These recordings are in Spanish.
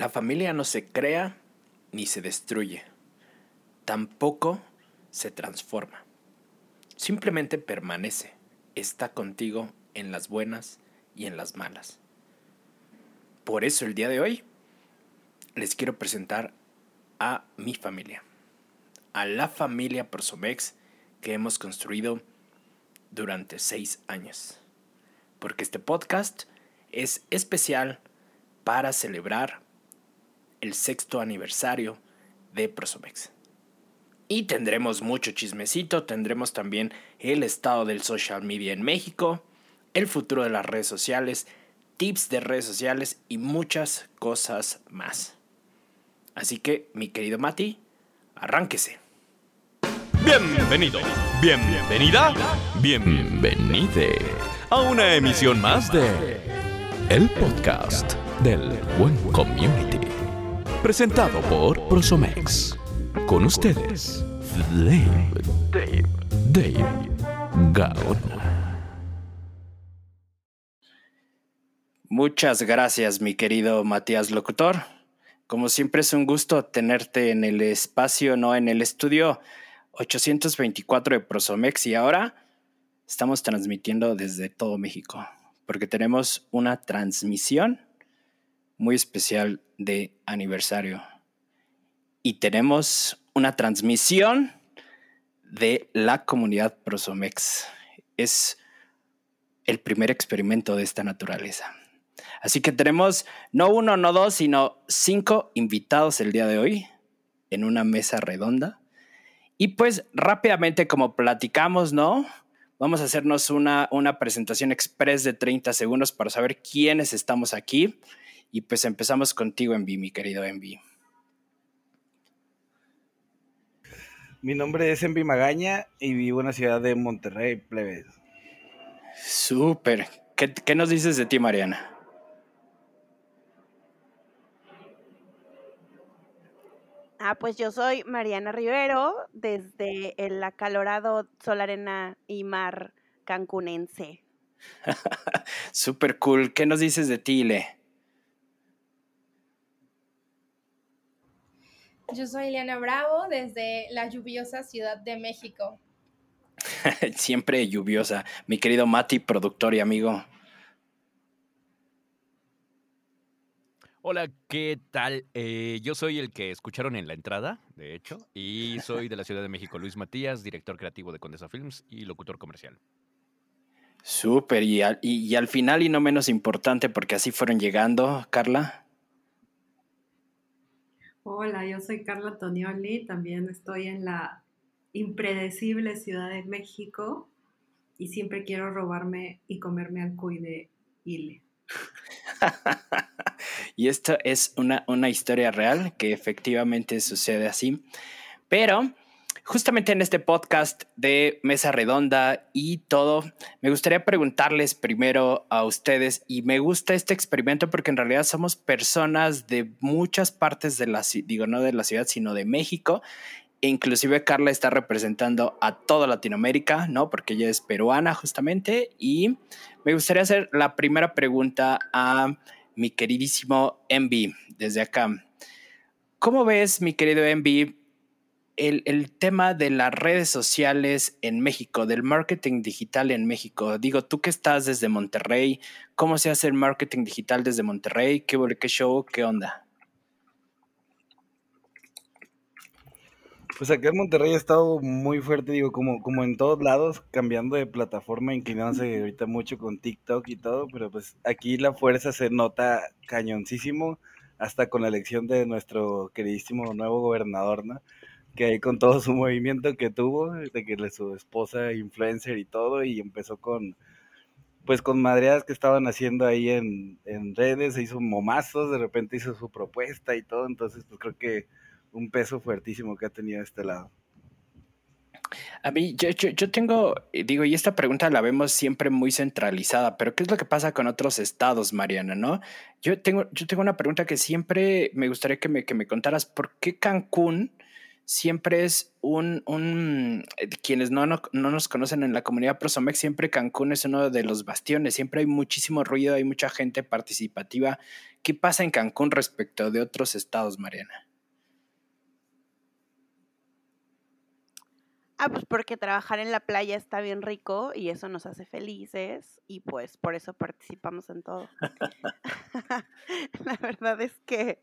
La familia no se crea ni se destruye. Tampoco se transforma. Simplemente permanece. Está contigo en las buenas y en las malas. Por eso el día de hoy les quiero presentar a mi familia. A la familia Prosomex que hemos construido durante seis años. Porque este podcast es especial para celebrar el sexto aniversario de Prosomex. Y tendremos mucho chismecito, tendremos también el estado del social media en México, el futuro de las redes sociales, tips de redes sociales y muchas cosas más. Así que, mi querido Mati, arránquese. Bienvenido, bienvenida, bienvenide a una emisión más de El Podcast del Buen Community. Presentado por Prosomex. Con ustedes, Dave, Dave, Dave Gaona. Muchas gracias, mi querido Matías Locutor. Como siempre es un gusto tenerte en el espacio, no en el estudio 824 de Prosomex y ahora estamos transmitiendo desde todo México porque tenemos una transmisión muy especial de aniversario y tenemos una transmisión de la comunidad Prosomex. Es el primer experimento de esta naturaleza. Así que tenemos no uno, no dos, sino cinco invitados el día de hoy en una mesa redonda. Y pues rápidamente, como platicamos, ¿no? Vamos a hacernos una, una presentación express de 30 segundos para saber quiénes estamos aquí. Y pues empezamos contigo, Envi, mi querido Envi. Mi nombre es Envi Magaña y vivo en la ciudad de Monterrey, plebes. Súper. ¿Qué, ¿Qué nos dices de ti, Mariana? Ah, pues yo soy Mariana Rivero desde el acalorado Sol, Arena y Mar cancunense. Súper cool. ¿Qué nos dices de ti, Le? Yo soy Eliana Bravo desde la lluviosa Ciudad de México. Siempre lluviosa. Mi querido Mati, productor y amigo. Hola, ¿qué tal? Eh, yo soy el que escucharon en la entrada, de hecho, y soy de la Ciudad de México, Luis Matías, director creativo de Condesa Films y locutor comercial. Súper, y, al- y- y al final y no menos importante, porque así fueron llegando, Carla. Hola, yo soy Carla Tonioli, también estoy en la impredecible Ciudad de México y siempre quiero robarme y comerme al cuy de Ile. y esto es una, una historia real que efectivamente sucede así. Pero justamente en este podcast de Mesa Redonda y todo, me gustaría preguntarles primero a ustedes, y me gusta este experimento porque en realidad somos personas de muchas partes de la ciudad, digo, no de la ciudad, sino de México. E inclusive Carla está representando a toda Latinoamérica, ¿no? Porque ella es peruana justamente. Y me gustaría hacer la primera pregunta a mi queridísimo Envy desde acá. ¿Cómo ves, mi querido Envy, el, tema de las redes sociales en México, del marketing digital en México? Digo, tú que estás desde Monterrey, ¿cómo se hace el marketing digital desde Monterrey? ¿Qué, qué show? ¿Qué onda? Pues acá en Monterrey ha estado muy fuerte, digo, como, como en todos lados, cambiando de plataforma, inclinándose ahorita mucho con TikTok y todo, pero pues aquí la fuerza se nota cañoncísimo, hasta con la elección de nuestro queridísimo nuevo gobernador, ¿no? Que ahí con todo su movimiento que tuvo, de que su esposa influencer y todo, y empezó con, pues con madreadas que estaban haciendo ahí en, en redes, se hizo momazos, de repente hizo su propuesta y todo, entonces pues creo que un peso fuertísimo que ha tenido este lado. A mí, yo, yo, yo, tengo, digo, y esta pregunta la vemos siempre muy centralizada, pero ¿qué es lo que pasa con otros estados, Mariana? ¿No? Yo tengo, yo tengo una pregunta que siempre me gustaría que me, que me contaras, ¿por qué Cancún siempre es un, un eh, quienes no, no, no, nos conocen en la comunidad Prosomex, siempre Cancún es uno de los bastiones, siempre hay muchísimo ruido, hay mucha gente participativa. ¿Qué pasa en Cancún respecto de otros estados, Mariana? Ah, pues porque trabajar en la playa está bien rico y eso nos hace felices y pues por eso participamos en todo. la verdad es que,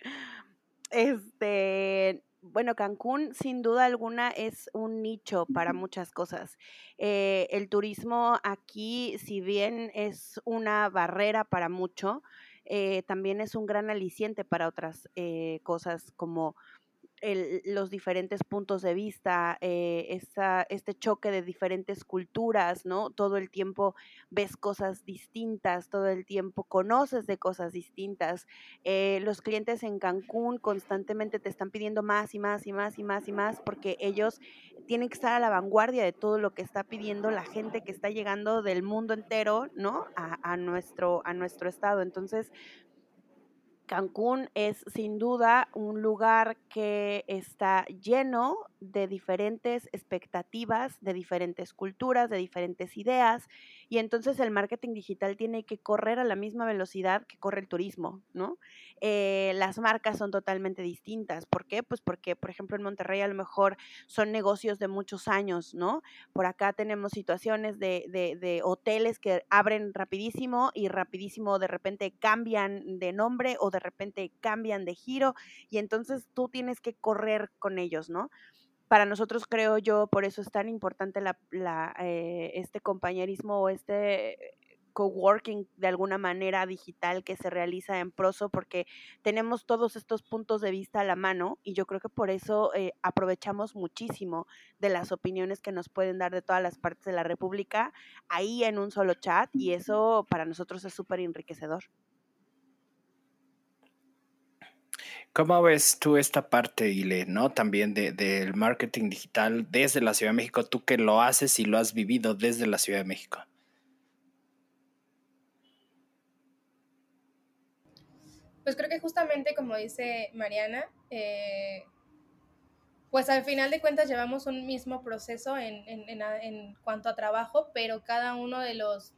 este, bueno, Cancún sin duda alguna es un nicho para muchas cosas. Eh, el turismo aquí, si bien es una barrera para mucho, eh, también es un gran aliciente para otras eh, cosas como los diferentes puntos de vista, eh, este choque de diferentes culturas, ¿no? Todo el tiempo ves cosas distintas, todo el tiempo conoces de cosas distintas. Eh, los clientes en Cancún constantemente te están pidiendo más y más y más y más y más porque ellos tienen que estar a la vanguardia de todo lo que está pidiendo la gente que está llegando del mundo entero, ¿no? A, nuestro estado. Entonces, Cancún es sin duda un lugar que está lleno de diferentes expectativas, de diferentes culturas, de diferentes ideas, y entonces el marketing digital tiene que correr a la misma velocidad que corre el turismo, ¿no? Eh, las marcas son totalmente distintas. ¿Por qué? Pues porque, por ejemplo, en Monterrey a lo mejor son negocios de muchos años, ¿no? Por acá tenemos situaciones de, de, de hoteles que abren rapidísimo y rapidísimo de repente cambian de nombre o de repente cambian de giro y entonces tú tienes que correr con ellos, ¿no? Para nosotros creo yo, por eso es tan importante la, la, eh, este compañerismo o este coworking de alguna manera digital que se realiza en Proso porque tenemos todos estos puntos de vista a la mano y yo creo que por eso eh, aprovechamos muchísimo de las opiniones que nos pueden dar de todas las partes de la República ahí en un solo chat y eso para nosotros es súper enriquecedor. ¿Cómo ves tú esta parte, Ile, no? También del de, marketing digital desde la Ciudad de México, tú que lo haces y lo has vivido desde la Ciudad de México. Pues creo que justamente como dice Mariana, eh, pues al final de cuentas llevamos un mismo proceso en, en, en, en, cuanto a trabajo, pero cada uno de los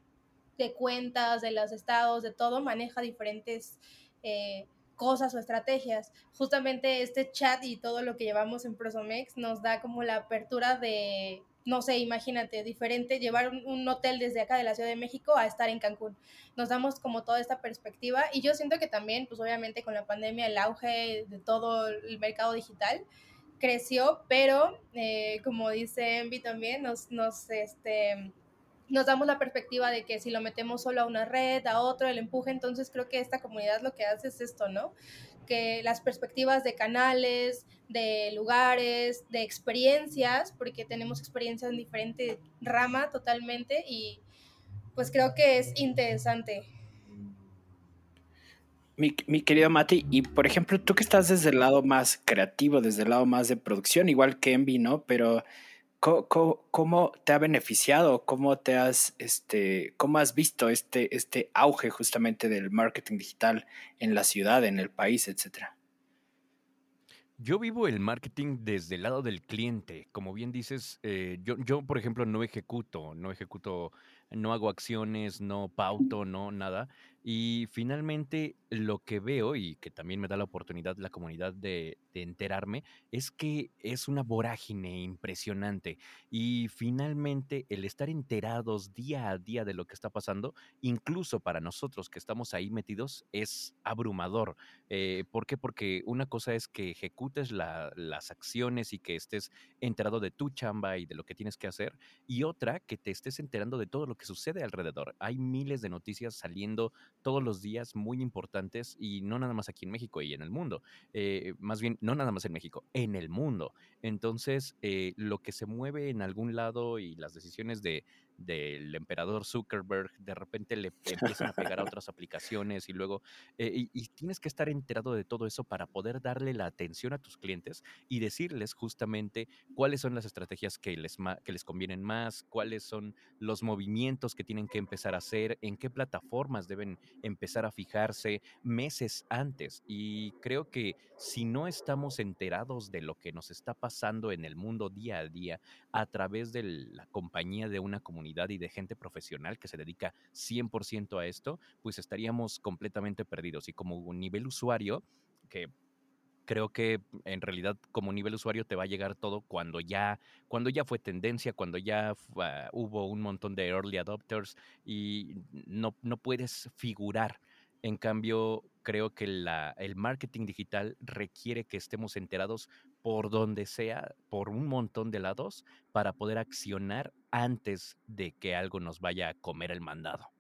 de cuentas, de los estados, de todo, maneja diferentes eh, cosas o estrategias. Justamente este chat y todo lo que llevamos en Prosomex nos da como la apertura de, no sé, imagínate, diferente, llevar un, hotel desde acá de la Ciudad de México a estar en Cancún. Nos damos como toda esta perspectiva y yo siento que también, pues obviamente con la pandemia, el auge de todo el mercado digital creció, pero eh, como dice Envy también, nos, nos, este, nos damos la perspectiva de que si lo metemos solo a una red, a otro, el empuje, entonces creo que esta comunidad lo que hace es esto, ¿no? Que las perspectivas de canales, de lugares, de experiencias, porque tenemos experiencias en diferente rama totalmente y pues creo que es interesante. Mi, mi, querido Mati, y por ejemplo, tú que estás desde el lado más creativo, desde el lado más de producción, igual que Envy, ¿no? Pero ¿Cómo, te ha beneficiado? ¿Cómo te has, este, cómo has visto este, este auge justamente del marketing digital en la ciudad, en el país, etcétera? Yo vivo el marketing desde el lado del cliente. Como bien dices, eh, yo, yo, por ejemplo, no ejecuto, no ejecuto, no hago acciones, no pauto, no nada. Y finalmente lo que veo y que también me da la oportunidad la comunidad de, enterarme es que es una vorágine impresionante y finalmente el estar enterados día a día de lo que está pasando, incluso para nosotros que estamos ahí metidos, es abrumador. Eh, ¿Por qué? Porque una cosa es que ejecutes la, las acciones y que estés enterado de tu chamba y de lo que tienes que hacer y otra que te estés enterando de todo lo que sucede alrededor. Hay miles de noticias saliendo todos los días muy importantes y no nada más aquí en México y en el mundo. Eh, más bien, no nada más en México, en el mundo. Entonces, eh, lo que se mueve en algún lado y las decisiones de, del emperador Zuckerberg, de repente le empiezan a pegar a otras aplicaciones y luego, eh, y, tienes que estar enterado de todo eso para poder darle la atención a tus clientes y decirles justamente cuáles son las estrategias que les, que les convienen más, cuáles son los movimientos que tienen que empezar a hacer, en qué plataformas deben empezar a fijarse meses antes. Y creo que si no estamos enterados de lo que nos está pasando en el mundo día a día a través de la compañía de una comunidad, y de gente profesional que se dedica 100% a esto, pues estaríamos completamente perdidos. Y como nivel usuario, que creo que en realidad como nivel usuario te va a llegar todo cuando ya, cuando ya fue tendencia, cuando ya uh, hubo un montón de early adopters y no, no puedes figurar en cambio, creo que el marketing digital requiere que estemos enterados por donde sea, por un montón de lados, para poder accionar antes de que algo nos vaya a comer el mandado.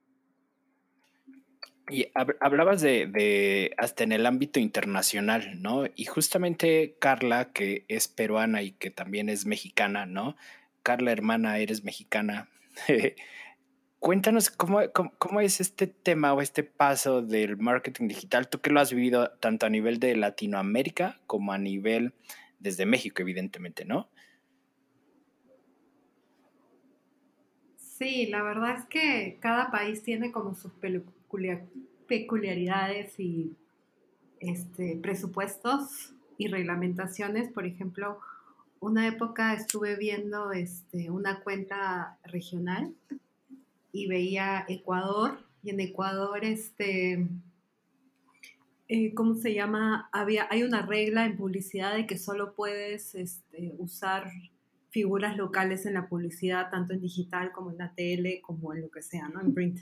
Y hablabas de, de, hasta en el ámbito internacional, ¿no? Y justamente Carla, que es peruana y que también es mexicana, ¿no? Carla, hermana, eres mexicana. Cuéntanos cómo, es este tema o este paso del marketing digital, tú que lo has vivido tanto a nivel de Latinoamérica como a nivel desde México, evidentemente, ¿no? Sí, la verdad es que cada país tiene como sus peculiaridades y este, presupuestos y reglamentaciones. Por ejemplo, una época estuve viendo este, una cuenta regional y veía Ecuador y en Ecuador este eh, ¿cómo se llama? Había, hay una regla en publicidad de que solo puedes este, usar figuras locales en la publicidad, tanto en digital como en la tele, como en lo que sea, ¿no? En print.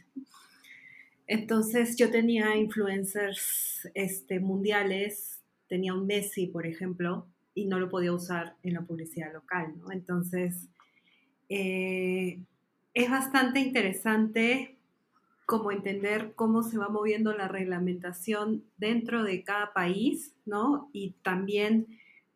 Entonces yo tenía influencers este, mundiales, tenía un Messi, por ejemplo, y no lo podía usar en la publicidad local, ¿no? Entonces, eh, es bastante interesante como entender cómo se va moviendo la reglamentación dentro de cada país, ¿no? Y también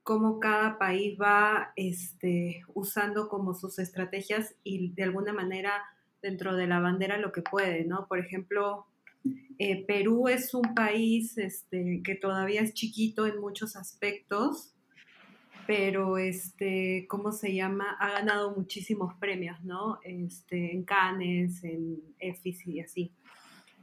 cómo cada país va este, usando como sus estrategias y de alguna manera dentro de la bandera lo que puede, ¿no? Por ejemplo, eh, Perú es un país este, que todavía es chiquito en muchos aspectos, pero este, ¿cómo se llama? Ha ganado muchísimos premios, ¿no? Este, en Cannes, en EFIS y así.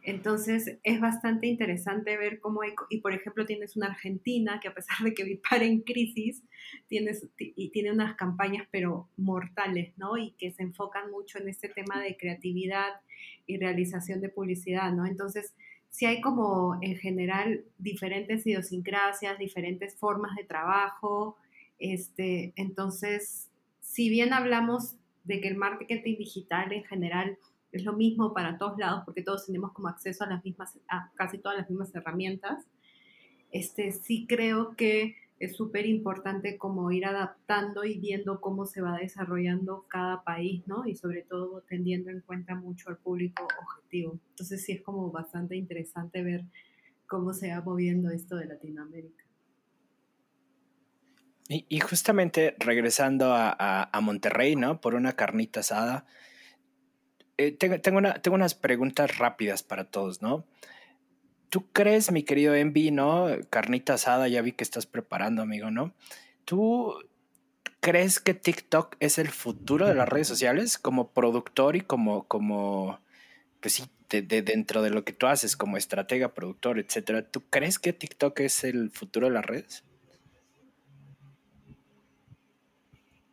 Entonces es bastante interesante ver cómo hay, y por ejemplo tienes una Argentina que a pesar de que para en crisis, tienes, y tiene unas campañas pero mortales, ¿no? Y que se enfocan mucho en este tema de creatividad y realización de publicidad, ¿no? Entonces, sí hay como en general diferentes idiosincrasias, diferentes formas de trabajo, este, entonces, si bien hablamos de que el marketing digital en general es lo mismo para todos lados, porque todos tenemos como acceso a las mismas, a casi todas las mismas herramientas, este, sí creo que es súper importante como ir adaptando y viendo cómo se va desarrollando cada país, ¿no? Y sobre todo teniendo en cuenta mucho al público objetivo. Entonces sí es como bastante interesante ver cómo se va moviendo esto de Latinoamérica. Y, justamente regresando a, Monterrey, ¿no? Por una carnita asada. Eh, tengo, tengo, una, tengo unas preguntas rápidas para todos, ¿no? ¿Tú crees, mi querido Envy, ¿no? Carnita asada, ya vi que estás preparando, amigo, ¿no? ¿Tú crees que TikTok es el futuro de las redes sociales como productor y como, como pues sí, de, dentro de lo que tú haces como estratega, productor, etcétera? ¿Tú crees que TikTok es el futuro de las redes?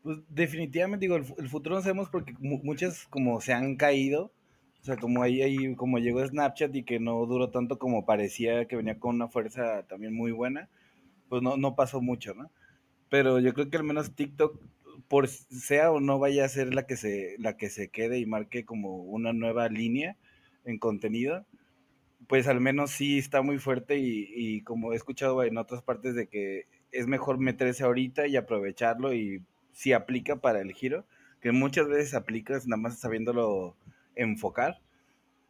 Pues definitivamente digo, el, futuro no sabemos porque muchas como se han caído. O sea, como ahí, ahí, como llegó Snapchat y que no duró tanto como parecía que venía con una fuerza también muy buena, pues no, no pasó mucho, ¿no? Pero yo creo que al menos TikTok, por sea o no vaya a ser la que se, la que se quede y marque como una nueva línea en contenido, pues al menos sí está muy fuerte y, y como he escuchado en otras partes de que es mejor meterse ahorita y aprovecharlo y si aplica para el giro, que muchas veces aplicas nada más sabiéndolo enfocar,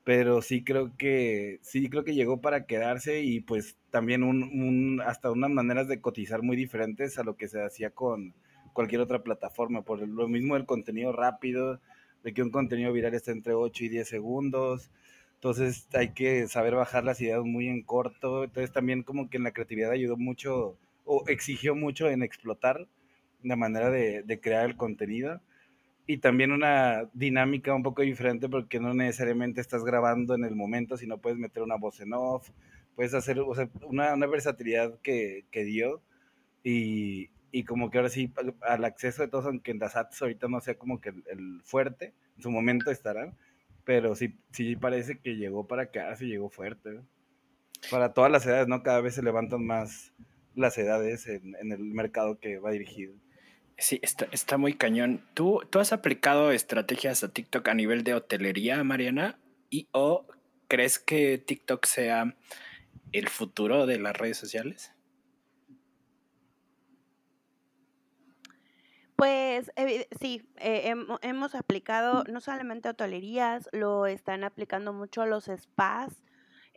pero sí creo que sí creo que llegó para quedarse y pues también un, hasta unas maneras de cotizar muy diferentes a lo que se hacía con cualquier otra plataforma, por lo mismo el contenido rápido, de que un contenido viral está entre 8 y 10 segundos. Entonces hay que saber bajar las ideas muy en corto. Entonces también como que en la creatividad ayudó mucho o exigió mucho en explotar la manera de, crear el contenido y también una dinámica un poco diferente porque no necesariamente estás grabando en el momento, sino puedes meter una voz en off, puedes hacer una, versatilidad que, dio y, como que ahora sí al acceso de todos, aunque en las apps ahorita no sea como que el, fuerte, en su momento estarán, pero sí, sí parece que llegó para sí llegó fuerte. Para todas las edades, ¿no? Cada vez se levantan más las edades en el mercado que va dirigido. Sí, está, está muy cañón. ¿Tú, ¿Tú has aplicado estrategias a TikTok a nivel de hotelería, Mariana? ¿Y o crees que TikTok sea el futuro de las redes sociales? Pues eh, sí, eh, hemos aplicado no solamente hotelerías, lo están aplicando mucho los spas.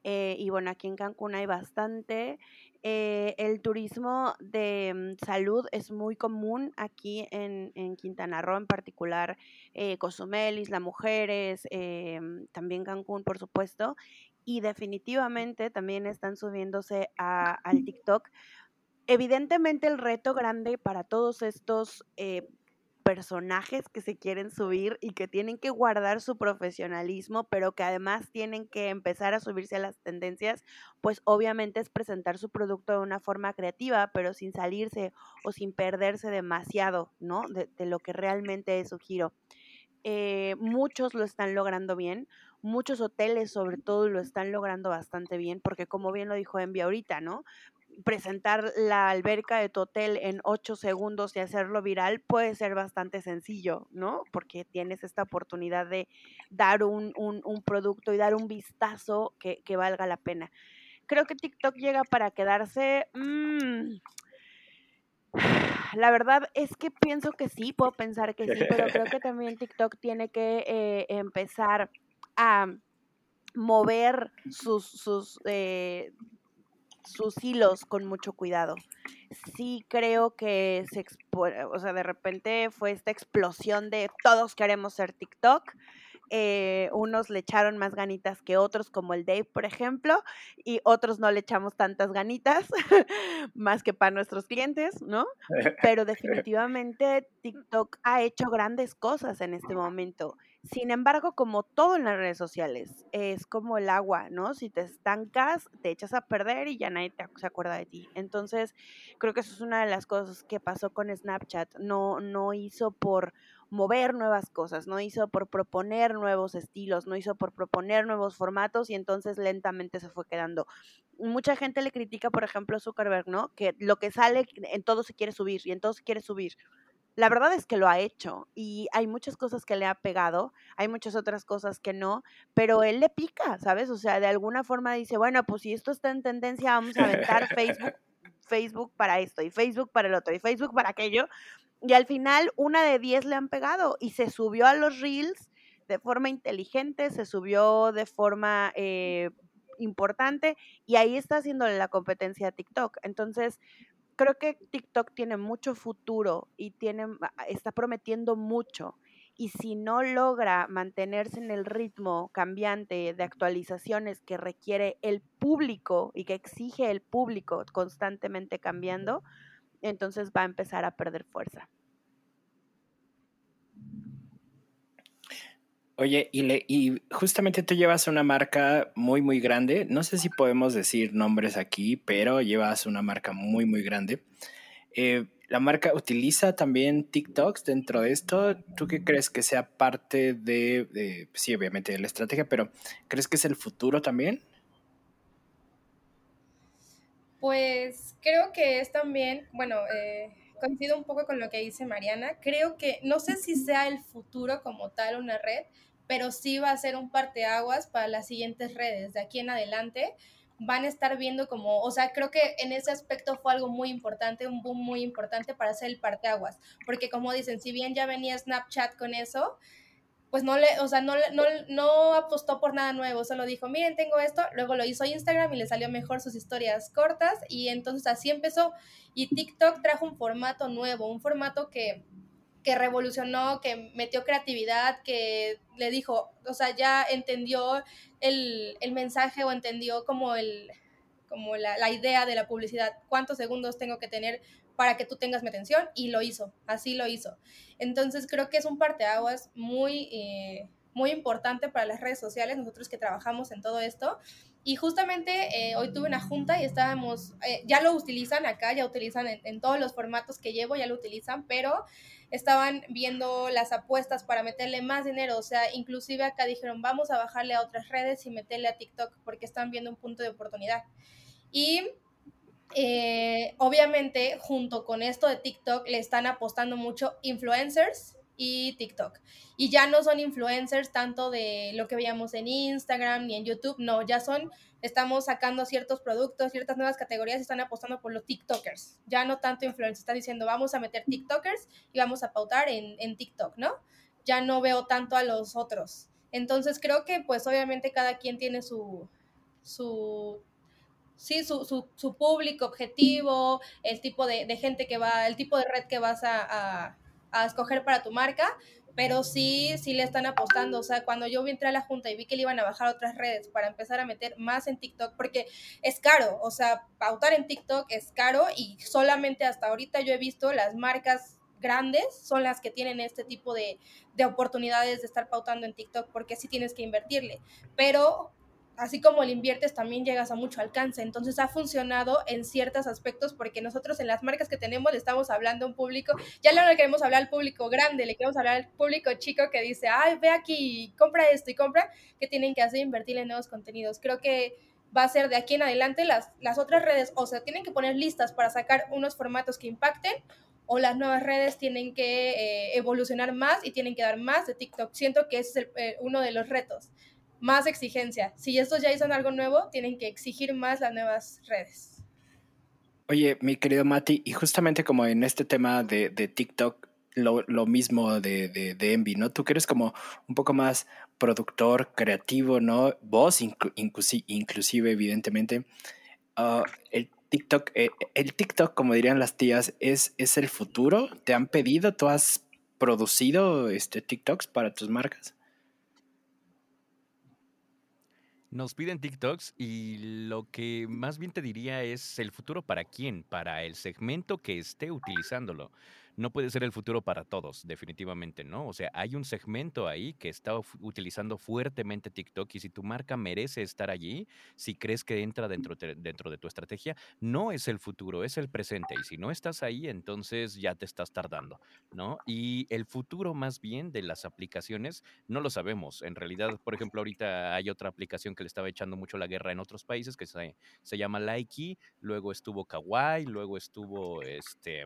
Eh, y bueno, aquí en Cancún hay bastante. Eh, el turismo de mm, salud es muy común aquí en, Quintana Roo, en particular eh, Cozumel, Isla Mujeres, eh, también Cancún, por supuesto, y definitivamente también están subiéndose al TikTok. Evidentemente el reto grande para todos estos personajes que se quieren subir y que tienen que guardar su profesionalismo, pero que además tienen que empezar a subirse a las tendencias, pues obviamente es presentar su producto de una forma creativa, pero sin salirse o sin perderse demasiado, ¿no? De, lo que realmente es su giro. Eh, muchos lo están logrando bien, muchos hoteles sobre todo lo están logrando bastante bien, porque como bien lo dijo Envy ahorita, ¿no? Presentar la alberca de tu hotel en ocho segundos y hacerlo viral puede ser bastante sencillo, ¿no? Porque tienes esta oportunidad de dar un, producto y dar un vistazo que, valga la pena. Creo que TikTok llega para quedarse. Mm, la verdad es que pienso que sí, puedo pensar que sí, pero creo que también TikTok tiene que eh, empezar a mover sus, sus eh, sus hilos con mucho cuidado. Sí creo que se, o sea, de repente fue esta explosión de todos queremos ser TikTok. Eh, unos le echaron más ganitas que otros, como el Dave, por ejemplo, y otros no le echamos tantas ganitas, más que para nuestros clientes, ¿no? Pero definitivamente TikTok ha hecho grandes cosas en este momento. Sin embargo, como todo en las redes sociales, es como el agua, ¿no? Si te estancas, te echas a perder y ya nadie se acuerda de ti. Entonces, creo que eso es una de las cosas que pasó con Snapchat. No, no hizo por mover nuevas cosas, no hizo por proponer nuevos estilos, no hizo por proponer nuevos formatos y entonces lentamente se fue quedando. Mucha gente le critica, por ejemplo, a Zuckerberg, ¿no? Que lo que sale en todo se quiere subir y en todo se quiere subir. La verdad es que lo ha hecho y hay muchas cosas que le ha pegado, hay muchas otras cosas que no, pero él le pica, ¿sabes? O sea, de alguna forma dice, bueno, pues si esto está en tendencia, vamos a aventar Facebook, Facebook para esto y Facebook para el otro y Facebook para aquello. Y al final una de diez le han pegado y se subió a los reels de forma inteligente, se subió de forma eh, importante y ahí está haciéndole la competencia a TikTok. Entonces, creo que TikTok tiene mucho futuro y tiene, está prometiendo mucho. Y si no logra mantenerse en el ritmo cambiante de actualizaciones que requiere el público y que exige el público constantemente cambiando, entonces va a empezar a perder fuerza. Oye, y, le, y justamente tú llevas una marca muy, muy grande. No sé si podemos decir nombres aquí, pero llevas una marca muy, muy grande. Eh, ¿La marca utiliza también TikToks dentro de esto? ¿Tú qué crees que sea parte de, sí, obviamente de la estrategia, pero ¿crees que es el futuro también? Pues creo que es también, bueno, eh, coincido un poco con lo que dice Mariana. Creo que no sé si sea el futuro como tal una red, pero sí va a ser un parteaguas para las siguientes redes. De aquí en adelante van a estar viendo como, o sea, creo que en ese aspecto fue algo muy importante, un boom muy importante para hacer el parteaguas, porque como dicen, si bien ya venía Snapchat con eso, pues no le, o sea, no, no, no apostó por nada nuevo, solo dijo, miren, tengo esto, luego lo hizo Instagram y le salió mejor sus historias cortas y entonces así empezó y TikTok trajo un formato nuevo, un formato que que revolucionó, que metió creatividad, que le dijo, o sea, ya entendió el, el mensaje o entendió como el como la, la, idea de la publicidad, cuántos segundos tengo que tener para que tú tengas mi atención y lo hizo, así lo hizo. Entonces creo que es un parteaguas muy, eh, muy importante para las redes sociales, nosotros que trabajamos en todo esto, y justamente eh, hoy tuve una junta y estábamos, eh, ya lo utilizan acá, ya utilizan en, todos los formatos que llevo, ya lo utilizan, pero estaban viendo las apuestas para meterle más dinero, o sea, inclusive acá dijeron, vamos a bajarle a otras redes y meterle a TikTok porque están viendo un punto de oportunidad. Y eh, obviamente junto con esto de TikTok le están apostando mucho influencers y TikTok. Y ya no son influencers tanto de lo que veíamos en Instagram ni en YouTube, no, ya son, estamos sacando ciertos productos, ciertas nuevas categorías y están apostando por los TikTokers. Ya no tanto influencers, están diciendo vamos a meter TikTokers y vamos a pautar en, en TikTok, ¿no? Ya no veo tanto a los otros. Entonces creo que pues obviamente cada quien tiene su, su sí, su, su, su, público objetivo, el tipo de, de, gente que va, el tipo de red que vas a, a escoger para tu marca, pero sí, sí le están apostando. O sea, cuando yo entré a la junta y vi que le iban a bajar otras redes para empezar a meter más en TikTok, porque es caro, o sea, pautar en TikTok es caro y solamente hasta ahorita yo he visto las marcas grandes son las que tienen este tipo de, de oportunidades de estar pautando en TikTok, porque sí tienes que invertirle. Pero así como le inviertes, también llegas a mucho alcance. Entonces ha funcionado en ciertos aspectos porque nosotros en las marcas que tenemos le estamos hablando a un público, ya no le queremos hablar al público grande, le queremos hablar al público chico que dice, ay, ve aquí, compra esto y compra, que tienen que hacer invertir en nuevos contenidos. Creo que va a ser de aquí en adelante las, las otras redes, o sea, tienen que poner listas para sacar unos formatos que impacten o las nuevas redes tienen que eh, evolucionar más y tienen que dar más de TikTok. Siento que es eh, uno de los retos más exigencia. Si estos ya hicieron algo nuevo, tienen que exigir más las nuevas redes. Oye, mi querido Mati, y justamente como en este tema de, de TikTok, lo, lo, mismo de, de, Envy, ¿no? Tú que eres como un poco más productor, creativo, ¿no? Vos, inclu inclusive, evidentemente. Uh, el TikTok, eh, el TikTok, como dirían las tías, es, es el futuro. ¿Te han pedido? ¿Tú has producido este TikToks para tus marcas? Nos piden TikToks y lo que más bien te diría es el futuro para quién, para el segmento que esté utilizándolo no puede ser el futuro para todos, definitivamente, ¿no? O sea, hay un segmento ahí que está utilizando fuertemente TikTok y si tu marca merece estar allí, si crees que entra dentro, dentro de tu estrategia, no es el futuro, es el presente. Y si no estás ahí, entonces ya te estás tardando, ¿no? Y el futuro más bien de las aplicaciones, no lo sabemos. En realidad, por ejemplo, ahorita hay otra aplicación que le estaba echando mucho la guerra en otros países que se, se llama Likey, luego estuvo Kawaii, luego estuvo este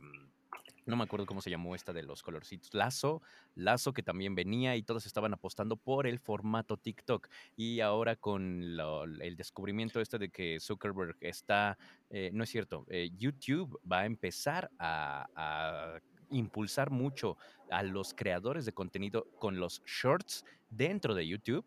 no me acuerdo cómo se llamó esta de los colorcitos, Lazo, Lazo que también venía y todos estaban apostando por el formato TikTok. Y ahora con lo, el descubrimiento este de que Zuckerberg está, eh, no es cierto, eh, YouTube va a empezar a, a impulsar mucho a los creadores de contenido con los shorts dentro de YouTube.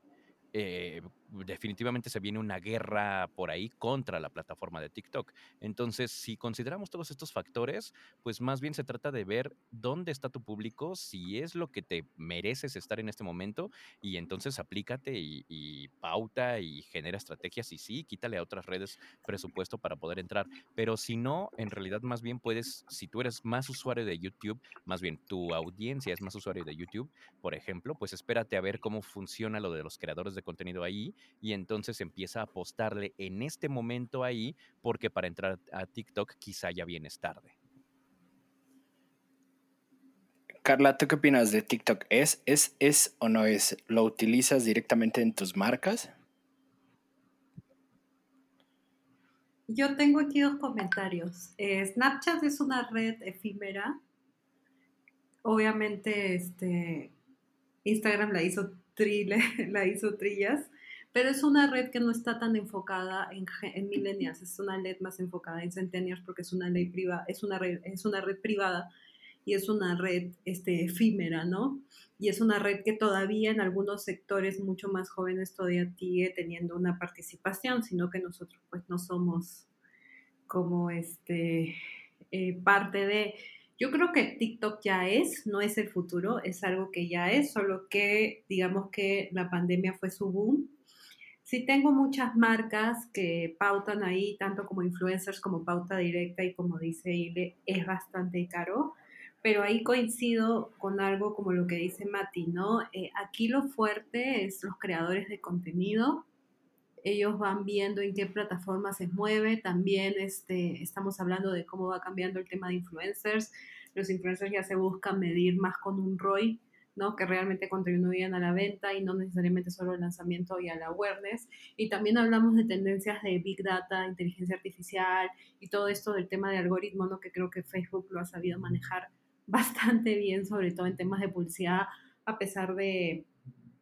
Eh, definitivamente se viene una guerra por ahí contra la plataforma de TikTok. Entonces, si consideramos todos estos factores, pues más bien se trata de ver dónde está tu público, si es lo que te mereces estar en este momento, y entonces aplícate y, pauta y genera estrategias y sí, quítale a otras redes presupuesto para poder entrar. Pero si no, en realidad más bien puedes, si tú eres más usuario de YouTube, más bien tu audiencia es más usuario de YouTube, por ejemplo, pues espérate a ver cómo funciona lo de los creadores de contenido ahí y entonces empieza a apostarle en este momento ahí porque para entrar a TikTok quizá ya vienes tarde. Carla, ¿tú qué opinas de TikTok? ¿Es, es, es o no es? ¿Lo utilizas directamente en tus marcas? Yo tengo aquí dos comentarios. Eh, Snapchat es una red efímera. Obviamente, este, Instagram la hizo, trile, la hizo trillas pero es una red que no está tan enfocada en, en millennials, es una red más enfocada en centennials porque es una ley privada, es una red, es una red privada y es una red este, efímera, ¿no? Y es una red que todavía en algunos sectores mucho más jóvenes todavía sigue teniendo una participación, sino que nosotros pues no somos como este eh, parte de... Yo creo que TikTok ya es, no es el futuro, es algo que ya es, solo que digamos que la pandemia fue su boom. Sí tengo muchas marcas que pautan ahí, tanto como influencers como pauta directa y como dice Ile, es bastante caro pero ahí coincido con algo como lo que dice Mati, ¿no? Eh, aquí lo fuerte es los creadores de contenido. Ellos van viendo en qué plataforma se mueve. También este, estamos hablando de cómo va cambiando el tema de influencers. Los influencers ya se buscan medir más con un ROI, ¿no? Que realmente contribuyan a la venta y no necesariamente solo al lanzamiento y al awareness. Y también hablamos de tendencias de Big Data, inteligencia artificial y todo esto del tema de algoritmo, ¿no? Que creo que Facebook lo ha sabido manejar bastante bien, sobre todo en temas de publicidad, a pesar de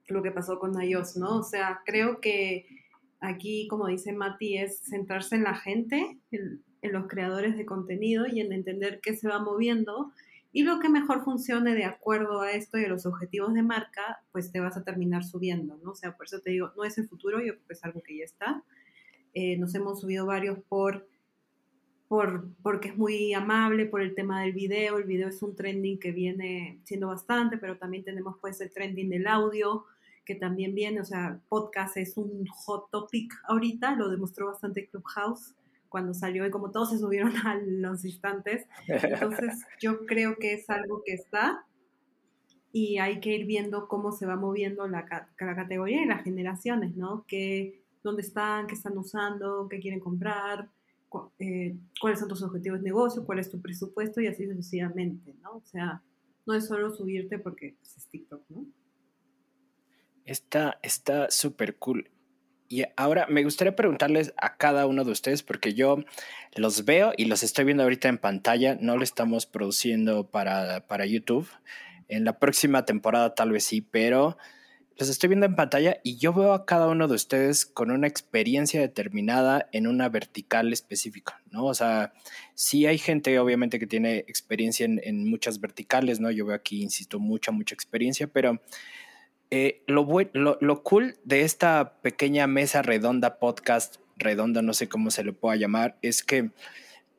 lo que pasó con iOS, ¿no? O sea, creo que aquí, como dice Mati, es centrarse en la gente, en, los creadores de contenido y en entender qué se va moviendo y lo que mejor funcione de acuerdo a esto y a los objetivos de marca, pues te vas a terminar subiendo, ¿no? O sea, por eso te digo, no es el futuro, yo creo que es algo que ya está. Eh, nos hemos subido varios por por, porque es muy amable, por el tema del video. El video es un trending que viene siendo bastante, pero también tenemos pues el trending del audio, que también viene, o sea, podcast es un hot topic ahorita, lo demostró bastante Clubhouse cuando salió y como todos se subieron a los instantes. Entonces yo creo que es algo que está y hay que ir viendo cómo se va moviendo la, la categoría y las generaciones, ¿no? Que, ¿Dónde están? ¿Qué están usando? ¿Qué quieren comprar? Eh, cuáles son tus objetivos de negocio, cuál es tu presupuesto y así sucesivamente, ¿no? O sea, no es solo subirte porque pues, es TikTok, ¿no? Está súper cool. Y ahora me gustaría preguntarles a cada uno de ustedes, porque yo los veo y los estoy viendo ahorita en pantalla, no lo estamos produciendo para, para YouTube. En la próxima temporada tal vez sí, pero los estoy viendo en pantalla y yo veo a cada uno de ustedes con una experiencia determinada en una vertical específica, ¿no? O sea, sí hay gente obviamente que tiene experiencia en, muchas verticales, ¿no? Yo veo aquí, insisto, mucha, mucha experiencia, pero eh, lo, lo, cool de esta pequeña mesa redonda, podcast redonda, no sé cómo se le pueda llamar, es que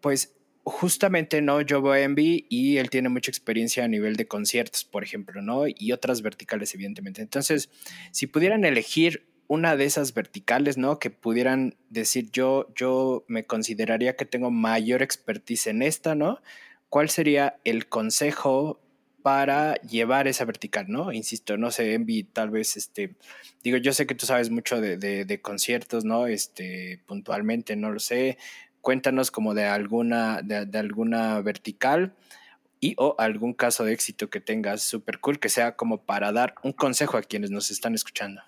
pues justamente, ¿no? Yo veo Envy y él tiene mucha experiencia a nivel de conciertos, por ejemplo, ¿no? Y otras verticales, evidentemente. Entonces, si pudieran elegir una de esas verticales, ¿no? Que pudieran decir, yo, yo me consideraría que tengo mayor expertise en esta, ¿no? ¿Cuál sería el consejo para llevar esa vertical, ¿no? Insisto, no sé, Envy, tal vez, este, digo, yo sé que tú sabes mucho de, conciertos, ¿no? Este, puntualmente, no lo sé, cuéntanos como de alguna, de, alguna vertical y o algún caso de éxito que tengas súper cool, que sea como para dar un consejo a quienes nos están escuchando.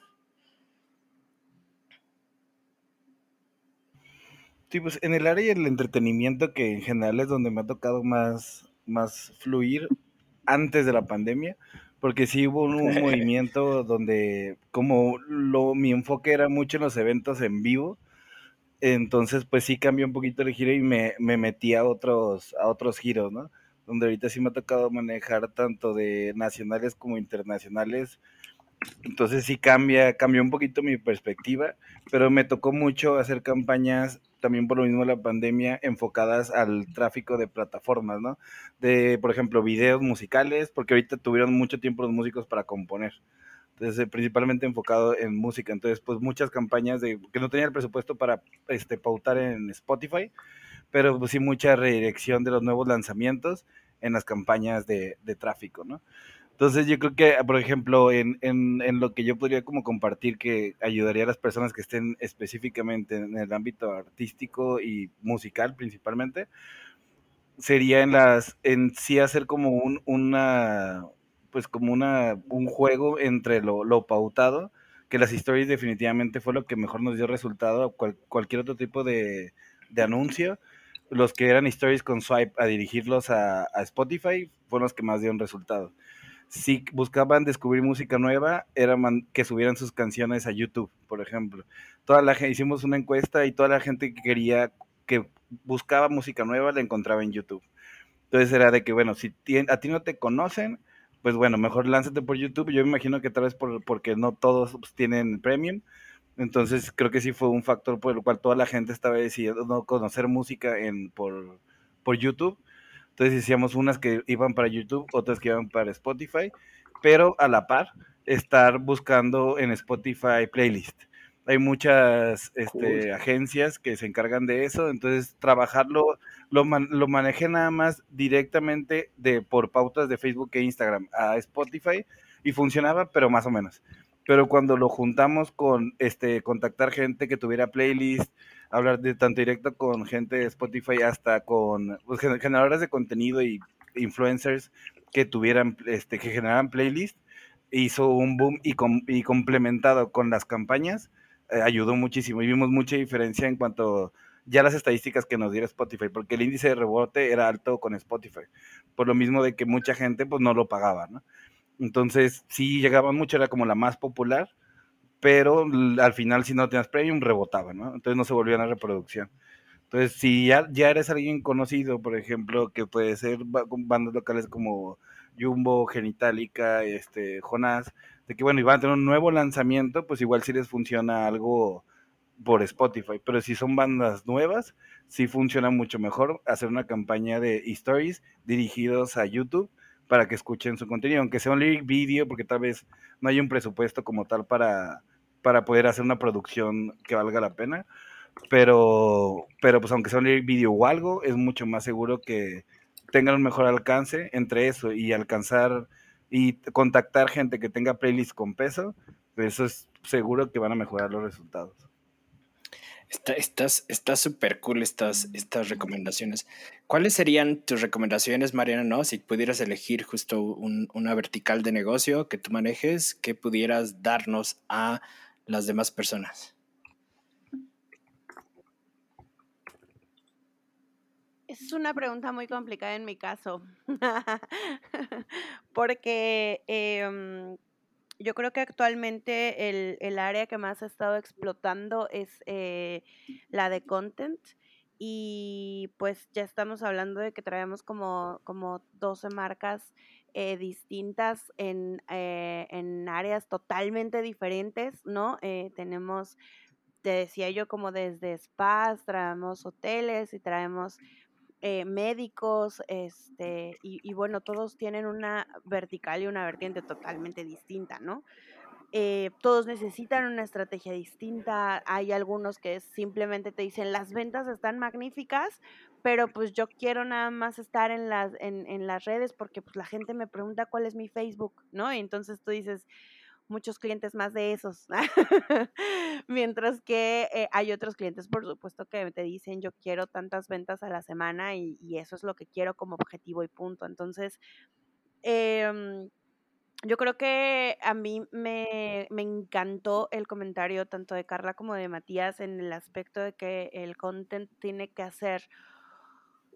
Sí, pues en el área del entretenimiento, que en general es donde me ha tocado más, más fluir antes de la pandemia, porque sí hubo un, movimiento donde como lo, mi enfoque era mucho en los eventos en vivo, entonces, pues sí cambió un poquito el giro y me, me metí a otros, a otros giros, ¿no? Donde ahorita sí me ha tocado manejar tanto de nacionales como internacionales. Entonces sí cambia, cambió un poquito mi perspectiva, pero me tocó mucho hacer campañas también por lo mismo la pandemia enfocadas al tráfico de plataformas, ¿no? De, por ejemplo, videos musicales, porque ahorita tuvieron mucho tiempo los músicos para componer. Entonces, principalmente enfocado en música. Entonces, pues muchas campañas de que no tenía el presupuesto para este, pautar en Spotify, pero pues sí mucha redirección de los nuevos lanzamientos en las campañas de, de tráfico, ¿no? Entonces yo creo que, por ejemplo, en, en, en, lo que yo podría como compartir que ayudaría a las personas que estén específicamente en el ámbito artístico y musical principalmente, sería en las, en sí hacer como un, una, pues como una, un juego entre lo, lo pautado, que las historias definitivamente fue lo que mejor nos dio resultado a cualquier otro tipo de, de, anuncio. Los que eran stories con swipe a dirigirlos a, a, Spotify fueron los que más dieron resultado. Si buscaban descubrir música nueva, era que subieran sus canciones a YouTube, por ejemplo. Toda la hicimos una encuesta y toda la gente que quería, que buscaba música nueva, la encontraba en YouTube. Entonces era de que, bueno, si a ti no te conocen, pues bueno, mejor lánzate por YouTube. Yo me imagino que tal vez por, porque no todos pues, tienen premium. Entonces creo que sí fue un factor por el cual toda la gente estaba decidiendo conocer música en, por, por YouTube. Entonces hacíamos unas que iban para YouTube, otras que iban para Spotify, pero a la par estar buscando en Spotify playlist. Hay muchas este, agencias que se encargan de eso, entonces trabajarlo, lo, lo manejé nada más directamente de, por pautas de Facebook e Instagram a Spotify y funcionaba, pero más o menos. Pero cuando lo juntamos con este, contactar gente que tuviera playlist, hablar de tanto directo con gente de Spotify hasta con pues, generadores de contenido y influencers que tuvieran, este, que generaran playlist, hizo un boom y, y complementado con las campañas, eh, ayudó muchísimo y vimos mucha diferencia en cuanto ya las estadísticas que nos diera Spotify, porque el índice de rebote era alto con Spotify, por lo mismo de que mucha gente pues no lo pagaba. Entonces, sí llegaba mucho, era como la más popular, pero al final si no tenías premium rebotaba, ¿no? Entonces no se volvía una reproducción. Entonces, si ya, ya eres alguien conocido, por ejemplo, que puede ser bandas locales como Jumbo, Genitalica, este, Jonás, de que bueno, iban a tener un nuevo lanzamiento, pues igual si les funciona algo por Spotify, pero si son bandas nuevas, sí funciona mucho mejor hacer una campaña de stories dirigidos a YouTube para que escuchen su contenido, aunque sea un lyric video, porque tal vez no hay un presupuesto como tal para, para poder hacer una producción que valga la pena, pero, pero pues aunque sea un video o algo, es mucho más seguro que tengan un mejor alcance entre eso y alcanzar y contactar gente que tenga playlist con peso, eso es seguro que van a mejorar los resultados. Está súper cool estas, estas recomendaciones. ¿Cuáles serían tus recomendaciones, Mariana, no? Si pudieras elegir justo una vertical de negocio que tú manejes, que pudieras darnos a las demás personas? Es una pregunta muy complicada en mi caso, porque em, yo creo que actualmente el, el, área que más ha estado explotando es eh, la de content y pues ya estamos hablando de que traemos como, como 12 marcas eh, distintas en, eh, en, áreas totalmente diferentes, ¿no? tenemos, te decía yo, como desde spas, traemos hoteles y traemos eh, médicos, este, y, bueno, todos tienen una vertical y una vertiente totalmente distinta, ¿no? Eh, todos necesitan una estrategia distinta. Hay algunos que simplemente te dicen las ventas están magníficas, pero pues yo quiero nada más estar en las, en, en las redes porque pues la gente me pregunta cuál es mi Facebook, ¿no? Y entonces tú dices, muchos clientes más de esos. Mientras que eh, hay otros clientes, por supuesto, que te dicen yo quiero tantas ventas a la semana y, eso es lo que quiero como objetivo y punto. Entonces, em, yo creo que a mí me, me, encantó el comentario tanto de Carla como de Matías en el aspecto de que el content tiene que hacer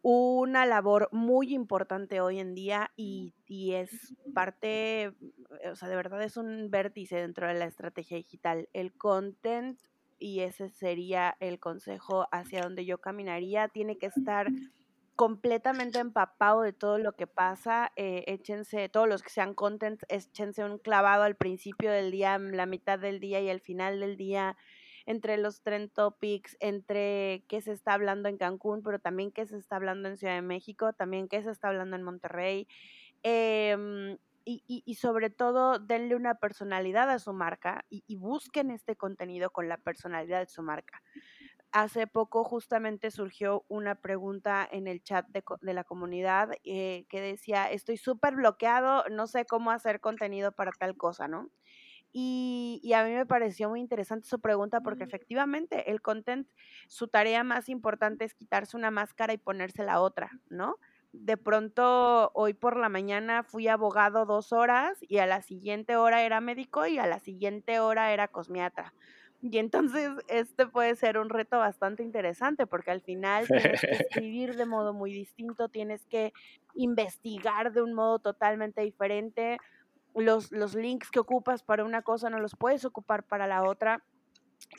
una labor muy importante hoy en día y, es parte, o sea, de verdad es un vértice dentro de la estrategia digital. El content, y ese sería el consejo hacia donde yo caminaría, tiene que estar completamente empapado de todo lo que pasa. Eh, échense, todos los que sean content, échense un clavado al principio del día, la mitad del día y al final del día entre los trend topics, entre qué se está hablando en Cancún, pero también qué se está hablando en Ciudad de México, también qué se está hablando en Monterrey. Em, y, sobre todo, denle una personalidad a su marca y, busquen este contenido con la personalidad de su marca. Hace poco justamente surgió una pregunta en el chat de, la comunidad eh, que decía, estoy súper bloqueado, no sé cómo hacer contenido para tal cosa, ¿no? Y, a mí me pareció muy interesante su pregunta porque efectivamente el content, su tarea más importante es quitarse una máscara y ponerse la otra, ¿no? De pronto, hoy por la mañana fui abogado dos horas y a la siguiente hora era médico y a la siguiente hora era cosmiatra. Y entonces este puede ser un reto bastante interesante porque al final tienes que escribir de modo muy distinto, tienes que investigar de un modo totalmente diferente los, los links que ocupas para una cosa no los puedes ocupar para la otra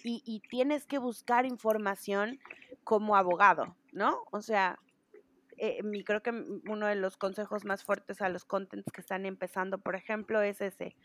y, tienes que buscar información como abogado, ¿no? O sea, eh, mi, creo que uno de los consejos más fuertes a los contents que están empezando, por ejemplo, es ese.